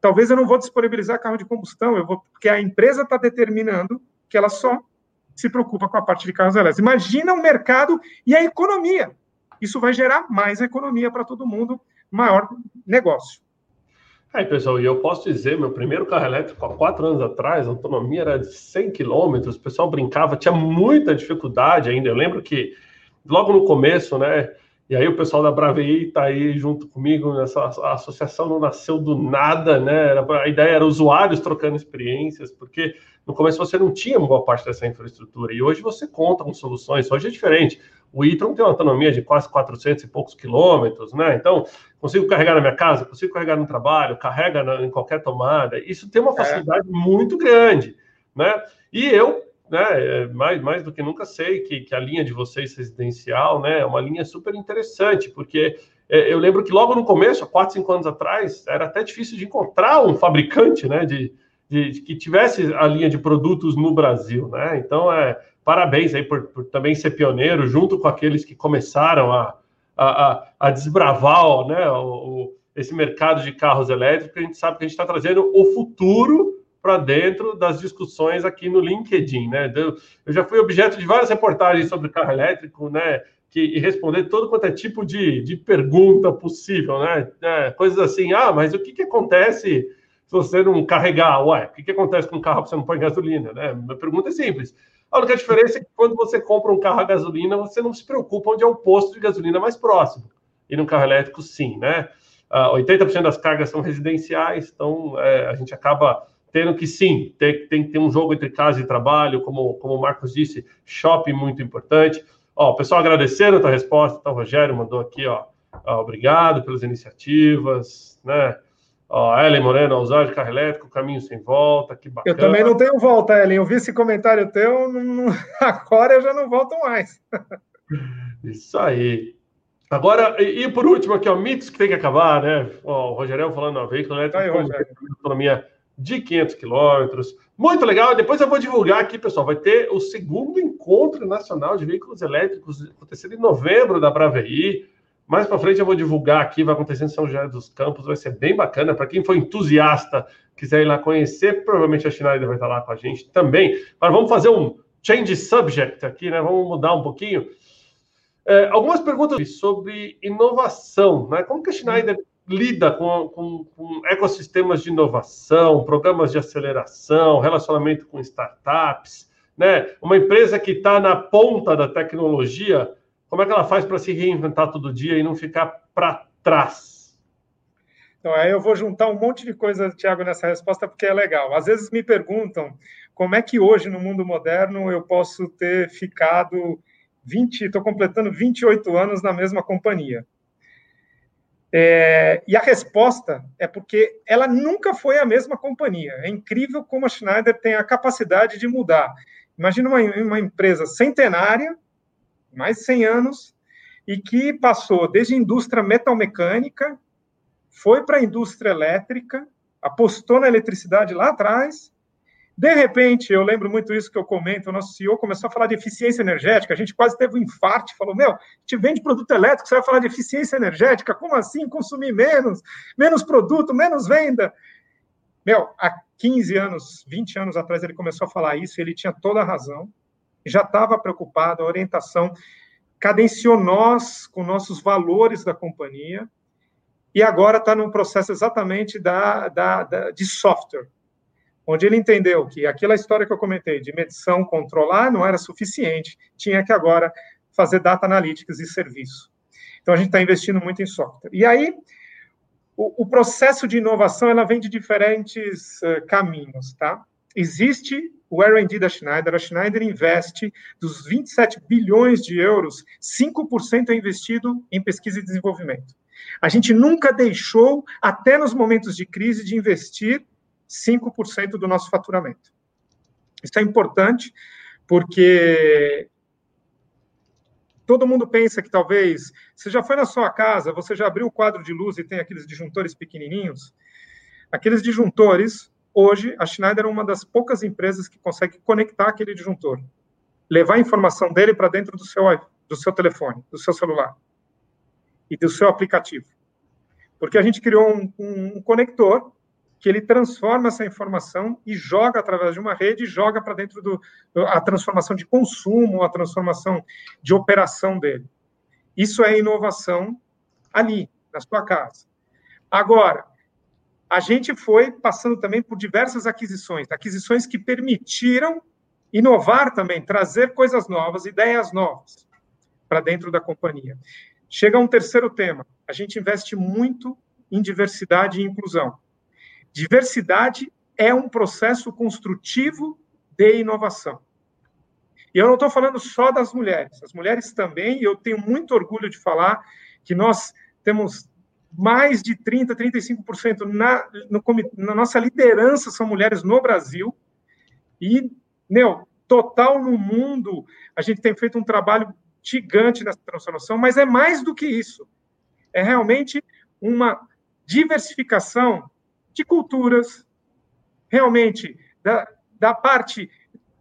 Talvez eu não vou disponibilizar carro de combustão, eu vou, porque a empresa está determinando que ela só se preocupa com a parte de carros elétricos. Imagina o mercado e a economia. Isso vai gerar mais economia para todo mundo, maior negócio. Aí, pessoal, e eu posso dizer, meu primeiro carro elétrico há quatro anos atrás, a autonomia era de 100 quilômetros, o pessoal brincava, tinha muita dificuldade ainda. Eu lembro que logo no começo, né? E aí o pessoal da Bravei está aí junto comigo nessa a associação não nasceu do nada, né? Era, a ideia era usuários trocando experiências, porque no começo você não tinha boa parte dessa infraestrutura e hoje você conta com soluções. Hoje é diferente. O e-tron tem uma autonomia de quase 400 e poucos quilômetros, né? Então, consigo carregar na minha casa, consigo carregar no trabalho, carrega na, em qualquer tomada. Isso tem uma é. facilidade é. muito grande, né? E eu, né, mais, mais do que nunca sei que, que a linha de vocês residencial, né, é uma linha super interessante, porque é, eu lembro que logo no começo, há 4, 5 anos atrás, era até difícil de encontrar um fabricante, né, de, de, de que tivesse a linha de produtos no Brasil, né? Então, é, parabéns aí por, por, também ser pioneiro, junto com aqueles que começaram a, a, a desbravar né, o, esse mercado de carros elétricos. A gente sabe que a gente está trazendo o futuro para dentro das discussões aqui no LinkedIn, né? Eu já fui objeto de várias reportagens sobre carro elétrico, né? Que, e responder todo quanto é tipo de, de pergunta possível, né? É, coisas assim, ah, mas o que, que acontece se você não carregar? Ué, o que, que acontece com um carro que você não põe gasolina, né? Minha pergunta é simples. A única diferença é que quando você compra um carro a gasolina, você não se preocupa onde é o posto de gasolina mais próximo. E no carro elétrico, sim, né? Uh, ah, 80% das cargas são residenciais, então é, a gente acaba tendo que, sim, ter, tem que ter um jogo entre casa e trabalho, como, como o Marcos disse, shopping muito importante. Ó, o pessoal agradecendo a tua resposta, então o Rogério mandou aqui, ó, ó obrigado pelas iniciativas, né? Ó, Ellen Moreno, usar de carro elétrico, caminho sem volta, que bacana. Eu também não tenho volta, Ellen. Eu vi esse comentário teu, não, agora eu já não volto mais. Isso aí. Agora, e, e, por último aqui, ó, mitos que tem que acabar, né? Ó, o Rogério falando, ó, veículo elétrico aí, com autonomia de 500 quilômetros. Muito legal. Depois eu vou divulgar aqui, pessoal. Vai ter o segundo encontro nacional de veículos elétricos acontecendo em novembro da Bravei. Mais para frente eu vou divulgar aqui, vai acontecer em São José dos Campos, vai ser bem bacana. Para quem for entusiasta, quiser ir lá conhecer, provavelmente a Schneider vai estar lá com a gente também. Mas vamos fazer um change subject aqui, né? Vamos mudar um pouquinho. É, algumas perguntas sobre inovação, né? Como que a Schneider lida com, com, com, ecossistemas de inovação, programas de aceleração, relacionamento com startups, né? Uma empresa que está na ponta da tecnologia, como é que ela faz para se reinventar todo dia e não ficar para trás? Então, aí eu vou juntar um monte de coisa, Tiago, nessa resposta, porque é legal. Às vezes me perguntam como é que hoje, no mundo moderno, eu posso ter ficado 20, estou completando 28 anos na mesma companhia. É, e a resposta é porque ela nunca foi a mesma companhia. É incrível como a Schneider tem a capacidade de mudar. Imagina uma, uma empresa centenária, mais de 100 anos, e que passou desde a indústria metalmecânica, foi para a indústria elétrica, apostou na eletricidade lá atrás. De repente, eu lembro muito isso que eu comento, o nosso CEO começou a falar de eficiência energética, a gente quase teve um infarto, falou, meu, gente vende produto elétrico, você vai falar de eficiência energética, como assim? Consumir menos, menos produto, menos venda. Meu, há 15 anos, 20 anos atrás ele começou a falar isso, ele tinha toda a razão, já estava preocupado, a orientação cadenciou nós com nossos valores da companhia, e agora está num processo exatamente da, da, da, de software, onde ele entendeu que aquela história que eu comentei de medição, controlar, não era suficiente, tinha que agora fazer data analytics e serviço. Então, a gente está investindo muito em software. E aí, o, o, processo de inovação, ela vem de diferentes uh, caminhos, tá? Existe o R&D da Schneider, a Schneider investe dos 27 bilhões de euros, 5% é investido em pesquisa e desenvolvimento. A gente nunca deixou, até nos momentos de crise, de investir 5% do nosso faturamento. Isso é importante, porque todo mundo pensa que talvez você já foi na sua casa, você já abriu o quadro de luz e tem aqueles disjuntores pequenininhos. Aqueles disjuntores Hoje, a Schneider é uma das poucas empresas que consegue conectar aquele disjuntor, levar a informação dele para dentro do seu, do seu telefone, do seu celular e do seu aplicativo. Porque a gente criou um, um, um conector que ele transforma essa informação e joga através de uma rede, joga para dentro do a transformação de consumo, a transformação de operação dele. Isso é inovação ali, na sua casa. Agora, a gente foi passando também por diversas aquisições, aquisições que permitiram inovar também, trazer coisas novas, ideias novas para dentro da companhia. Chega um terceiro tema. A gente investe muito em diversidade e inclusão. Diversidade é um processo construtivo de inovação. E eu não estou falando só das mulheres, as mulheres também, e eu tenho muito orgulho de falar que nós temos mais de 30%, 35% na, no, na nossa liderança são mulheres no Brasil, e, meu, total no mundo, a gente tem feito um trabalho gigante nessa transformação, mas é mais do que isso. É realmente uma diversificação de culturas, realmente, da, da parte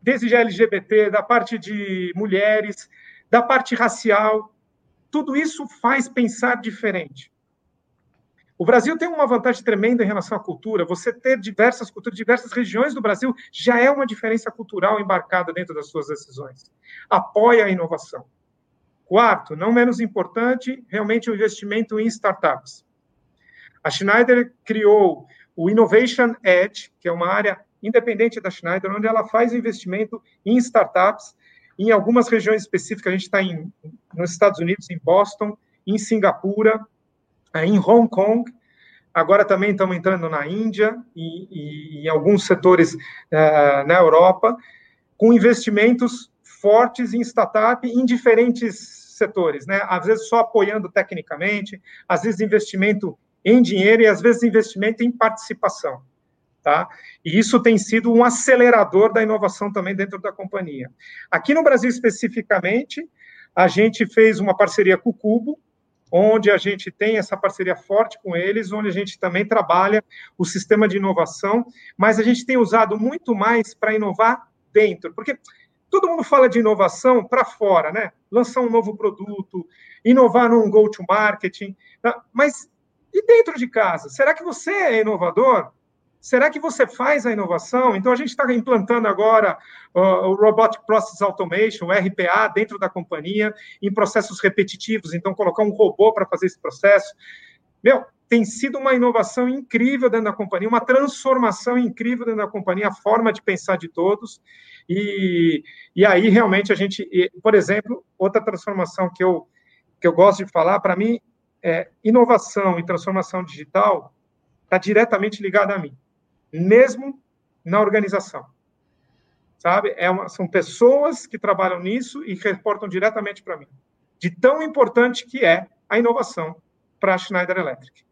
desde LGBT, da parte de mulheres, da parte racial. Tudo isso faz pensar diferente. O Brasil tem uma vantagem tremenda em relação à cultura. Você ter diversas culturas, diversas regiões do Brasil, já é uma diferença cultural embarcada dentro das suas decisões. Apoia a inovação. Quarto, não menos importante, realmente o investimento em startups. A Schneider criou o Innovation Edge, que é uma área independente da Schneider, onde ela faz investimento em startups. Em algumas regiões específicas, a gente está nos Estados Unidos, em Boston, em Singapura, em Hong Kong. Agora também estamos entrando na Índia e, e em alguns setores uh, na Europa, com investimentos fortes em startup em diferentes setores, né? Às vezes só apoiando tecnicamente, às vezes investimento em dinheiro e às vezes investimento em participação. Tá? E isso tem sido um acelerador da inovação também dentro da companhia. Aqui no Brasil, especificamente, a gente fez uma parceria com o Cubo, onde a gente tem essa parceria forte com eles, onde a gente também trabalha o sistema de inovação, mas a gente tem usado muito mais para inovar dentro, porque todo mundo fala de inovação para fora, né? Lançar um novo produto, inovar num go-to-marketing, tá? mas e dentro de casa? Será que você é inovador? Será que você faz a inovação? Então, a gente está implantando agora uh, o Robotic Process Automation, o RPA, dentro da companhia, em processos repetitivos. Então, colocar um robô para fazer esse processo. Meu, tem sido uma inovação incrível dentro da companhia, uma transformação incrível dentro da companhia, a forma de pensar de todos. E, e aí, realmente, a gente, por exemplo, outra transformação que eu, que eu gosto de falar, para mim, é inovação e transformação digital está diretamente ligada a mim mesmo na organização. Sabe? É uma, são pessoas que trabalham nisso e reportam diretamente para mim. De tão importante que é a inovação para a Schneider Electric.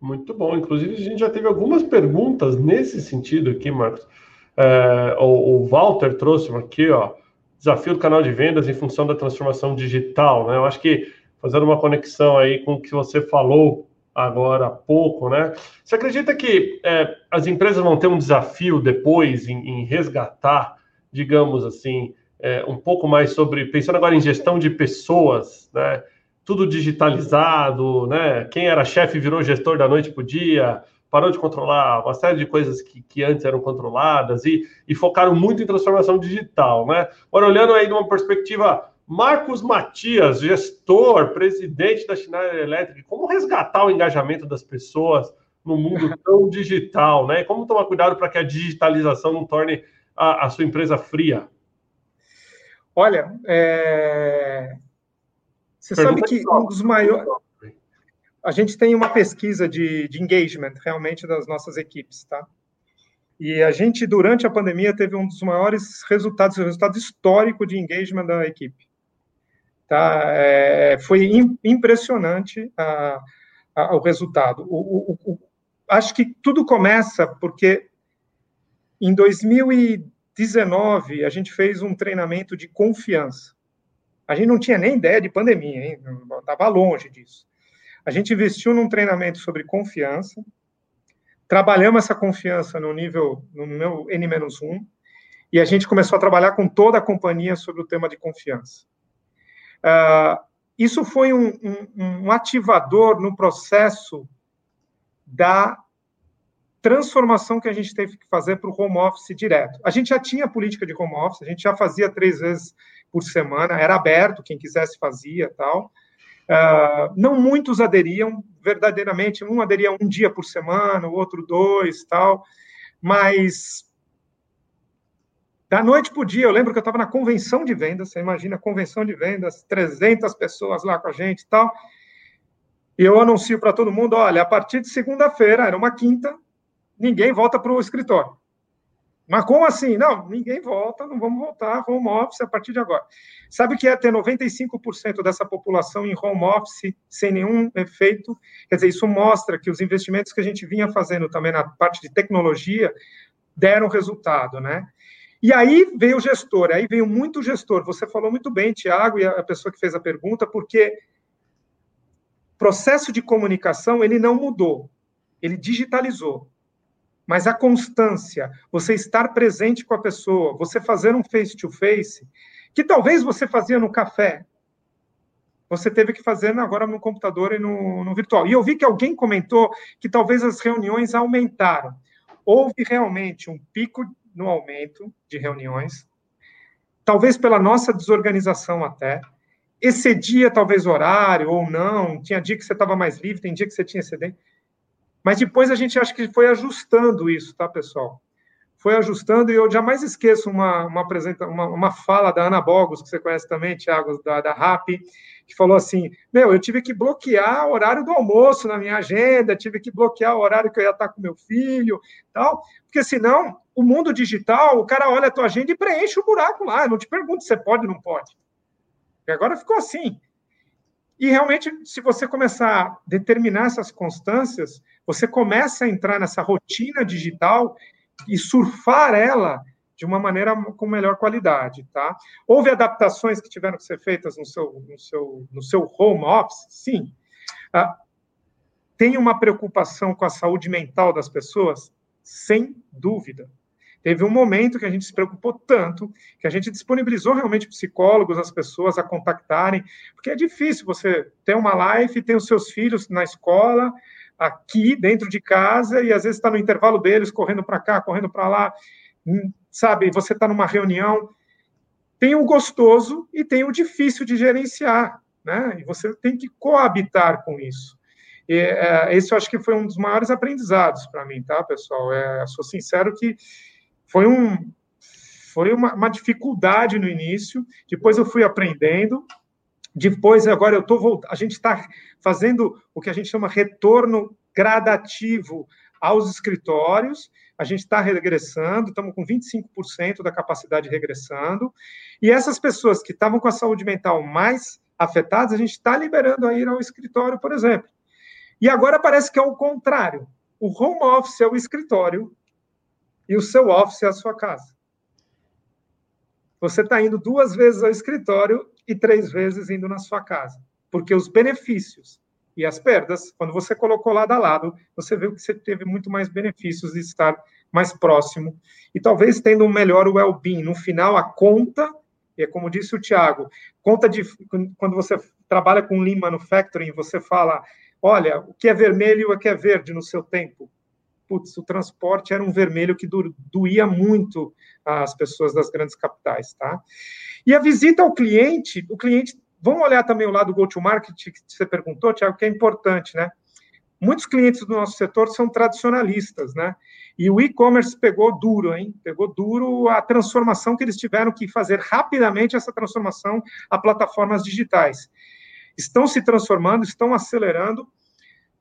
Muito bom. Inclusive, a gente já teve algumas perguntas nesse sentido aqui, Marcos. É, o, o, Walter trouxe aqui, ó, desafio do canal de vendas em função da transformação digital, né? Eu acho que fazendo uma conexão aí com o que você falou agora há pouco, né? Você acredita que é, as empresas vão ter um desafio depois em, em resgatar, digamos assim, é, um pouco mais sobre, pensando agora em gestão de pessoas, né? Tudo digitalizado, né? Quem era chefe virou gestor da noite para o dia, parou de controlar uma série de coisas que, que antes eram controladas e, e focaram muito em transformação digital, né? Agora, olhando aí de uma perspectiva Marcos Matias, gestor, presidente da Schneider Electric, como resgatar o engajamento das pessoas no mundo tão digital, né? Como tomar cuidado para que a digitalização não torne a, a sua empresa fria? Olha, é... você Pergunta sabe que um dos maiores. A gente tem uma pesquisa de, de engagement realmente das nossas equipes, tá? E a gente, durante a pandemia, teve um dos maiores resultados, resultado histórico de engagement da equipe. Tá? É, foi impressionante a, a, o resultado. O, o, o, acho que tudo começa porque em 2019 a gente fez um treinamento de confiança. A gente não tinha nem ideia de pandemia, estava longe disso. A gente investiu num treinamento sobre confiança, trabalhamos essa confiança no nível, no meu N-1, e a gente começou a trabalhar com toda a companhia sobre o tema de confiança. Uh, isso foi um, um, um ativador no processo da transformação que a gente teve que fazer para o home office direto. A gente já tinha política de home office, a gente já fazia três vezes por semana, era aberto, quem quisesse fazia tal. Uh, não muitos aderiam, verdadeiramente, um aderia um dia por semana, o outro dois, tal, mas da noite para o dia, eu lembro que eu estava na convenção de vendas, você imagina convenção de vendas, 300 pessoas lá com a gente e tal, e eu anuncio para todo mundo, olha, a partir de segunda-feira, era uma quinta, ninguém volta para o escritório. Mas como assim? Não, ninguém volta, não vamos voltar, home office a partir de agora. Sabe o que é ter 95% dessa população em home office sem nenhum efeito? Quer dizer, isso mostra que os investimentos que a gente vinha fazendo também na parte de tecnologia deram resultado, né? E aí veio o gestor, aí veio muito gestor. Você falou muito bem, Tiago, e a pessoa que fez a pergunta, porque processo de comunicação ele não mudou, ele digitalizou. Mas a constância, você estar presente com a pessoa, você fazer um face-to-face, que talvez você fazia no café, você teve que fazer agora no computador e no, no virtual. E eu vi que alguém comentou que talvez as reuniões aumentaram. Houve realmente um pico no aumento de reuniões, talvez pela nossa desorganização até, excedia talvez o horário ou não, tinha dia que você estava mais livre, tem dia que você tinha excedente. Mas depois a gente acha que foi ajustando isso, tá, pessoal? Foi ajustando, e eu jamais esqueço uma, uma, uma, uma fala da Ana Bogos, que você conhece também, Thiago, da, da RAP, que falou assim: Meu, eu tive que bloquear o horário do almoço na minha agenda, tive que bloquear o horário que eu ia estar com meu filho, tal, porque senão o mundo digital, o cara olha a tua agenda e preenche o buraco lá, não te pergunta se você pode ou não pode. E agora ficou assim. E realmente, se você começar a determinar essas constâncias, você começa a entrar nessa rotina digital e surfar ela de uma maneira com melhor qualidade, tá? Houve adaptações que tiveram que ser feitas no seu, no seu, no seu home office? Sim. Ah, tem uma preocupação com a saúde mental das pessoas? Sem dúvida. Teve um momento que a gente se preocupou tanto que a gente disponibilizou realmente psicólogos, as pessoas a contactarem, porque é difícil você ter uma live, ter os seus filhos na escola, aqui dentro de casa, e às vezes está no intervalo deles, correndo para cá, correndo para lá, sabe? Você está numa reunião. Tem o gostoso e tem o difícil de gerenciar, né? E você tem que coabitar com isso. E, é, esse eu acho que foi um dos maiores aprendizados para mim, tá, pessoal? É, sou sincero que foi, um, foi uma, uma dificuldade no início, depois eu fui aprendendo, depois, agora eu estou voltando. A gente está fazendo o que a gente chama retorno gradativo aos escritórios. A gente está regressando, estamos com 25% da capacidade regressando. E essas pessoas que estavam com a saúde mental mais afetadas, a gente está liberando a ir ao escritório, por exemplo. E agora parece que é o contrário. O home office é o escritório e o seu office é a sua casa. Você está indo duas vezes ao escritório e três vezes indo na sua casa. Porque os benefícios e as perdas, quando você colocou lado a lado, você viu que você teve muito mais benefícios de estar mais próximo e talvez tendo um melhor well-being. No final, a conta, é como disse o Tiago, conta de quando você trabalha com Lean Manufacturing, você fala, olha, o que é vermelho e o que é verde no seu tempo putz, o transporte era um vermelho que doía muito as pessoas das grandes capitais, tá? E a visita ao cliente, o cliente, vamos olhar também o lado do go-to-market que você perguntou, Tiago, que é importante, né? Muitos clientes do nosso setor são tradicionalistas, né? E o e-commerce pegou duro, hein? Pegou duro a transformação que eles tiveram que fazer rapidamente essa transformação a plataformas digitais. Estão se transformando, estão acelerando,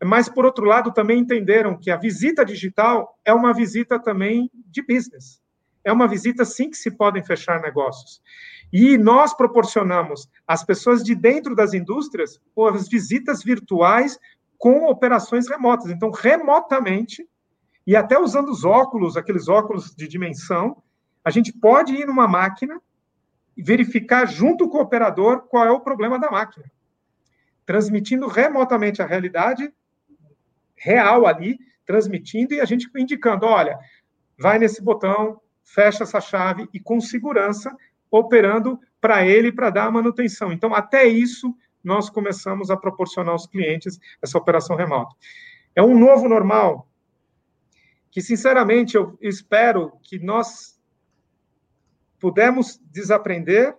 mas, por outro lado, também entenderam que a visita digital é uma visita também de business. É uma visita, sim, que se podem fechar negócios. E nós proporcionamos às pessoas de dentro das indústrias as visitas virtuais com operações remotas. Então, remotamente, e até usando os óculos, aqueles óculos de dimensão, a gente pode ir numa máquina e verificar junto com o operador qual é o problema da máquina. Transmitindo remotamente a realidade real ali, transmitindo e a gente indicando: olha, vai nesse botão, fecha essa chave e com segurança operando para ele para dar a manutenção. Então, até isso, nós começamos a proporcionar aos clientes essa operação remota. É um novo normal que, sinceramente, eu espero que nós pudemos desaprender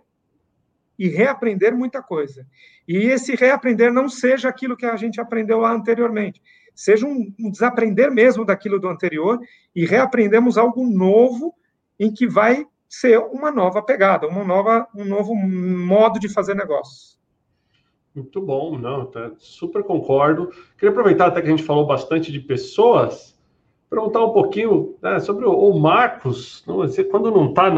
e reaprender muita coisa. E esse reaprender não seja aquilo que a gente aprendeu lá anteriormente, seja um, um desaprender mesmo daquilo do anterior e reaprendemos algo novo em que vai ser uma nova pegada, uma nova, um novo modo de fazer negócios. Muito bom, não, tá, super concordo. Queria aproveitar até que a gente falou bastante de pessoas, perguntar um pouquinho né, sobre o, Marcos, quando não está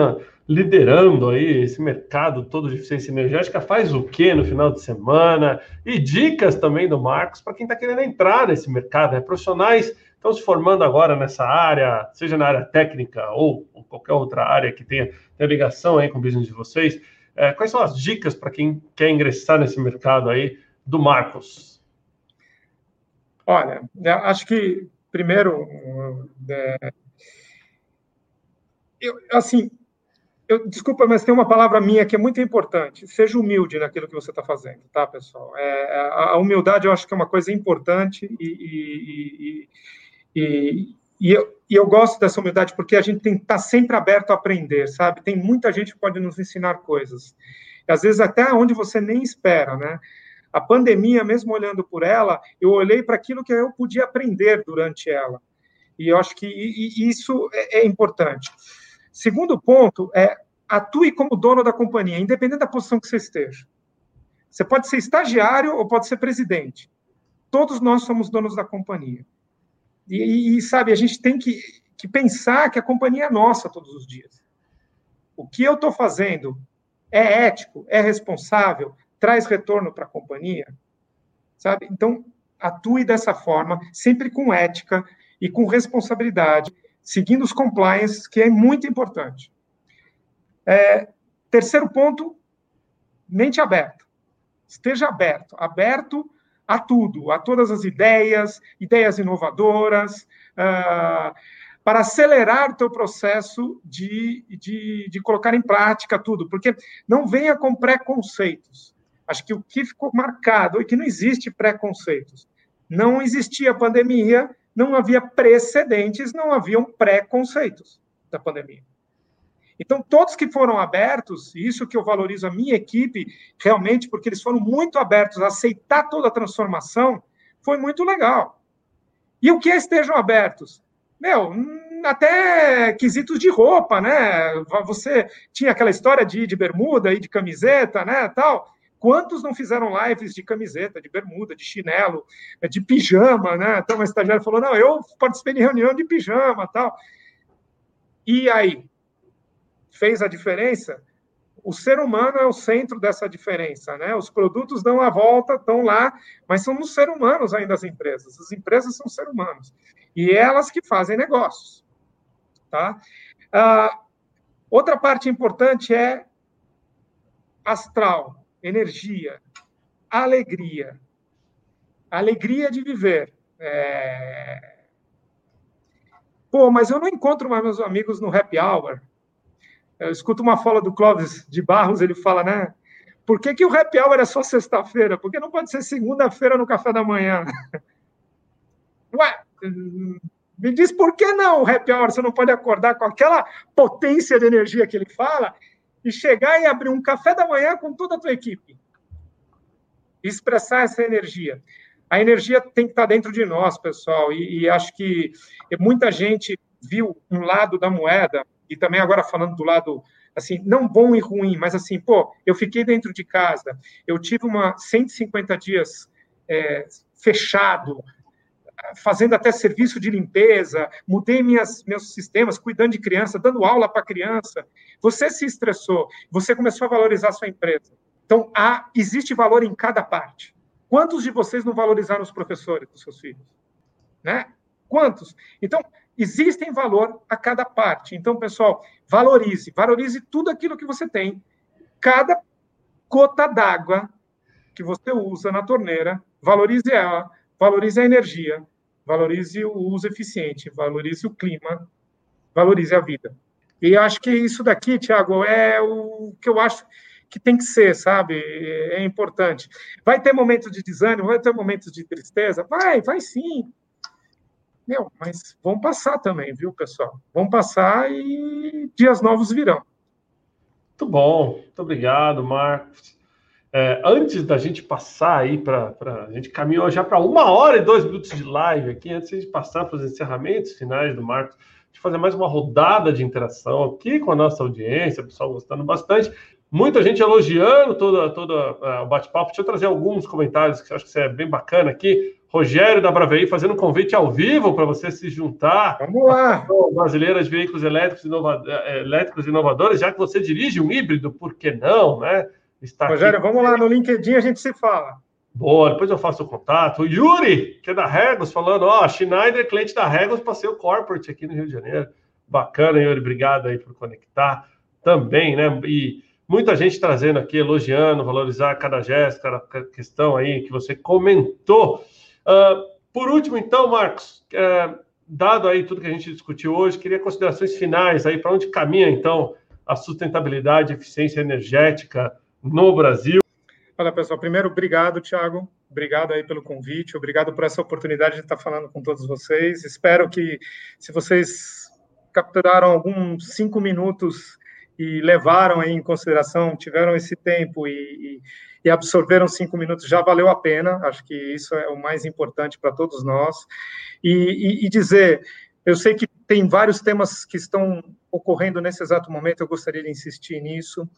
liderando aí esse mercado todo de eficiência energética, faz o que no final de semana? E dicas também do Marcos para quem está querendo entrar nesse mercado, né? Profissionais estão se formando agora nessa área, seja na área técnica ou, qualquer outra área que tenha, tenha ligação aí com o business de vocês. É, quais são as dicas para quem quer ingressar nesse mercado aí do Marcos? Olha, acho que primeiro, é, eu, assim, eu, desculpa, mas tem uma palavra minha que é muito importante. Seja humilde naquilo que você está fazendo, tá, pessoal? É, a, a, humildade eu acho que é uma coisa importante e, e, e, e, e eu, e eu gosto dessa humildade porque a gente tem que estar tá sempre aberto a aprender, sabe? Tem muita gente que pode nos ensinar coisas. Às vezes até onde você nem espera, né? A pandemia, mesmo olhando por ela, eu olhei para aquilo que eu podia aprender durante ela. E eu acho que isso é, é importante. Segundo ponto é atue como dono da companhia, independente da posição que você esteja. Você pode ser estagiário ou pode ser presidente. Todos nós somos donos da companhia. E, e sabe, a gente tem que, que pensar que a companhia é nossa todos os dias. O que eu estou fazendo é ético, é responsável, traz retorno para a companhia, sabe? Então, atue dessa forma, sempre com ética e com responsabilidade, seguindo os compliance, que é muito importante. É, terceiro ponto, mente aberta. Esteja aberto, aberto a tudo, a todas as ideias, ideias inovadoras, uh, para acelerar o teu processo de, de, de colocar em prática tudo, porque não venha com preconceitos. Acho que o que ficou marcado é que não existe preconceitos. Não existia pandemia, não havia precedentes, não haviam preconceitos da pandemia. Então, todos que foram abertos, isso que eu valorizo a minha equipe, realmente, porque eles foram muito abertos a aceitar toda a transformação, foi muito legal. E o que estejam abertos? Meu, até quesitos de roupa, né? Você tinha aquela história de de bermuda e de camiseta, né, tal. Quantos não fizeram lives de camiseta, de bermuda, de chinelo, de pijama, né? Então, uma estagiária falou: não, eu participei de reunião de pijama tal. E aí? Fez a diferença? O ser humano é o centro dessa diferença, né? Os produtos dão a volta, estão lá, mas são os seres humanos ainda as empresas. As empresas são seres humanos. E elas que fazem negócios, tá? Ah, outra parte importante é astral energia, alegria. Alegria de viver. É... Pô, mas eu não encontro mais meus amigos no happy hour. Eu escuto uma fala do Clóvis de Barros, ele fala, né? Por que, que o happy hour é só sexta-feira? Por que não pode ser segunda-feira no café da manhã? Ué, me diz por que não o happy hour? Você não pode acordar com aquela potência de energia que ele fala e chegar e abrir um café da manhã com toda a tua equipe. Expressar essa energia. A energia tem que estar dentro de nós, pessoal, e, e acho que muita gente viu um lado da moeda, e também agora falando do lado assim, não bom e ruim, mas assim, pô, eu fiquei dentro de casa, eu tive uma 150 dias é, fechado, fazendo até serviço de limpeza, mudei minhas, meus sistemas, cuidando de criança, dando aula para criança. Você se estressou, você começou a valorizar sua empresa. Então, há, existe valor em cada parte. Quantos de vocês não valorizaram os professores dos seus filhos? Né? Quantos? Então, existem valor a cada parte. Então, pessoal, valorize, valorize tudo aquilo que você tem. Cada gota d'água que você usa na torneira, valorize ela, valorize a energia, valorize o uso eficiente, valorize o clima, valorize a vida. E acho que isso daqui, Tiago, é o que eu acho que tem que ser, sabe? É importante. Vai ter momentos de desânimo, vai ter momentos de tristeza? Vai, vai sim. Meu, mas vão passar também, viu, pessoal? Vão passar e dias novos virão. Muito bom, muito obrigado, Marcos. É, antes da gente passar aí para. A gente caminhou já para uma hora e dois minutos de live aqui, antes de passar para os encerramentos finais do Marcos, de fazer mais uma rodada de interação aqui com a nossa audiência, o pessoal gostando bastante. Muita gente elogiando todo, todo uh, o bate-papo. Deixa eu trazer alguns comentários que eu acho que isso é bem bacana aqui. Rogério da Braveí fazendo um convite ao vivo para você se juntar. Vamos lá! Brasileira de Veículos Elétricos, inova eh, Elétricos Inovadores, já que você dirige um híbrido, por que não, né? Está Rogério, aqui. vamos lá no LinkedIn, a gente se fala. Boa, depois eu faço o contato. O Yuri, que é da Regos, falando, ó, Schneider, cliente da Regos, passei o corporate aqui no Rio de Janeiro. Bacana, Yuri, obrigado aí por conectar também, né? E muita gente trazendo aqui, elogiando, valorizar cada gesto, cada questão aí que você comentou. Uh, por último, então, Marcos, uh, dado aí tudo que a gente discutiu hoje, queria considerações finais aí para onde caminha, então, a sustentabilidade e eficiência energética no Brasil. Olha, pessoal, primeiro, obrigado, Thiago. Obrigado aí pelo convite, obrigado por essa oportunidade de estar falando com todos vocês. Espero que, se vocês capturaram alguns cinco minutos e levaram em consideração, tiveram esse tempo e, e e absorveram cinco minutos, já valeu a pena. Acho que isso é o mais importante para todos nós. E, e, e, dizer, eu sei que tem vários temas que estão ocorrendo nesse exato momento, eu gostaria de insistir nisso,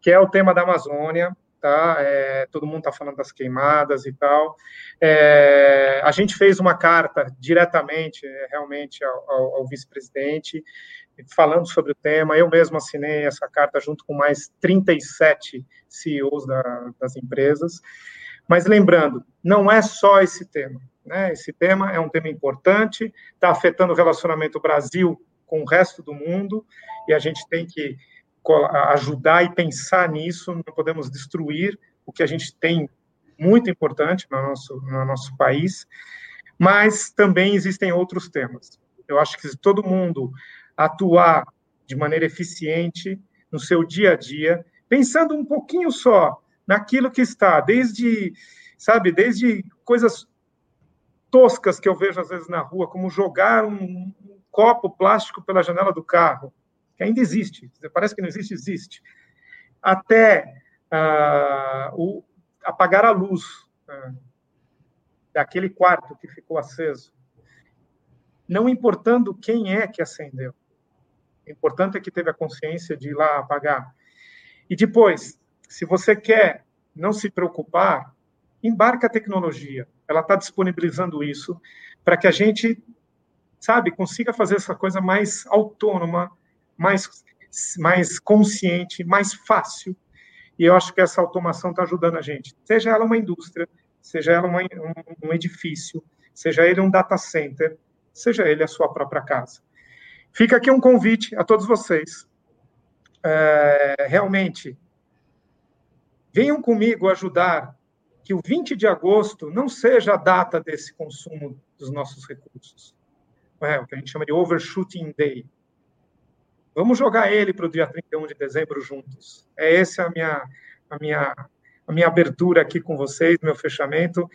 que é o tema da Amazônia. Tá? É, todo mundo está falando das queimadas e tal. É, a gente fez uma carta diretamente, é, realmente, ao, ao, vice-presidente, falando sobre o tema. Eu mesmo assinei essa carta junto com mais 37 CEOs da, das empresas. Mas lembrando, não é só esse tema. Né? Esse tema é um tema importante, está afetando o relacionamento Brasil com o resto do mundo, e a gente tem que ajudar e pensar nisso, não podemos destruir o que a gente tem muito importante no nosso, no nosso país, mas também existem outros temas. Eu acho que se todo mundo atuar de maneira eficiente no seu dia a dia, pensando um pouquinho só naquilo que está, desde, sabe, desde coisas toscas que eu vejo às vezes na rua, como jogar um, um copo plástico pela janela do carro, que ainda existe, parece que não existe, existe, até uh, o, apagar a luz uh, daquele quarto que ficou aceso, não importando quem é que acendeu. O importante é que teve a consciência de ir lá apagar. E depois, se você quer não se preocupar, embarca a tecnologia. Ela está disponibilizando isso para que a gente, sabe, consiga fazer essa coisa mais autônoma, mais, mais consciente, mais fácil. E eu acho que essa automação está ajudando a gente. Seja ela uma indústria, seja ela uma, um, um edifício, seja ele um data center, seja ele a sua própria casa. Fica aqui um convite a todos vocês. É, realmente, venham comigo ajudar que o 20 de agosto não seja a data desse consumo dos nossos recursos. É, o que a gente chama de overshooting day. Vamos jogar ele para o dia 31 de dezembro juntos. É essa a minha, a minha, a minha abertura aqui com vocês, meu fechamento.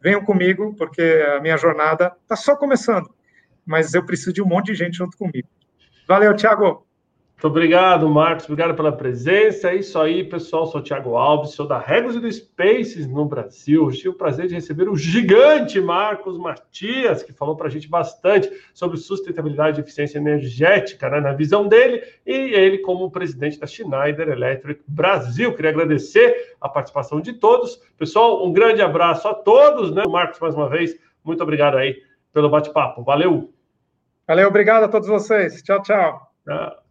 Venham comigo, porque a minha jornada está só começando mas eu preciso de um monte de gente junto comigo. Valeu, Thiago! Muito obrigado, Marcos. Obrigado pela presença. É isso aí, pessoal. Sou o Thiago Alves, sou da Regos e do Spaces no Brasil. tive o prazer de receber o gigante Marcos Matias, que falou para a gente bastante sobre sustentabilidade e eficiência energética, né, na visão dele, e ele como presidente da Schneider Electric Brasil. Queria agradecer a participação de todos. Pessoal, um grande abraço a todos. Né? Marcos, mais uma vez, muito obrigado aí pelo bate-papo. Valeu! Valeu, obrigado a todos vocês. Tchau, tchau. tchau.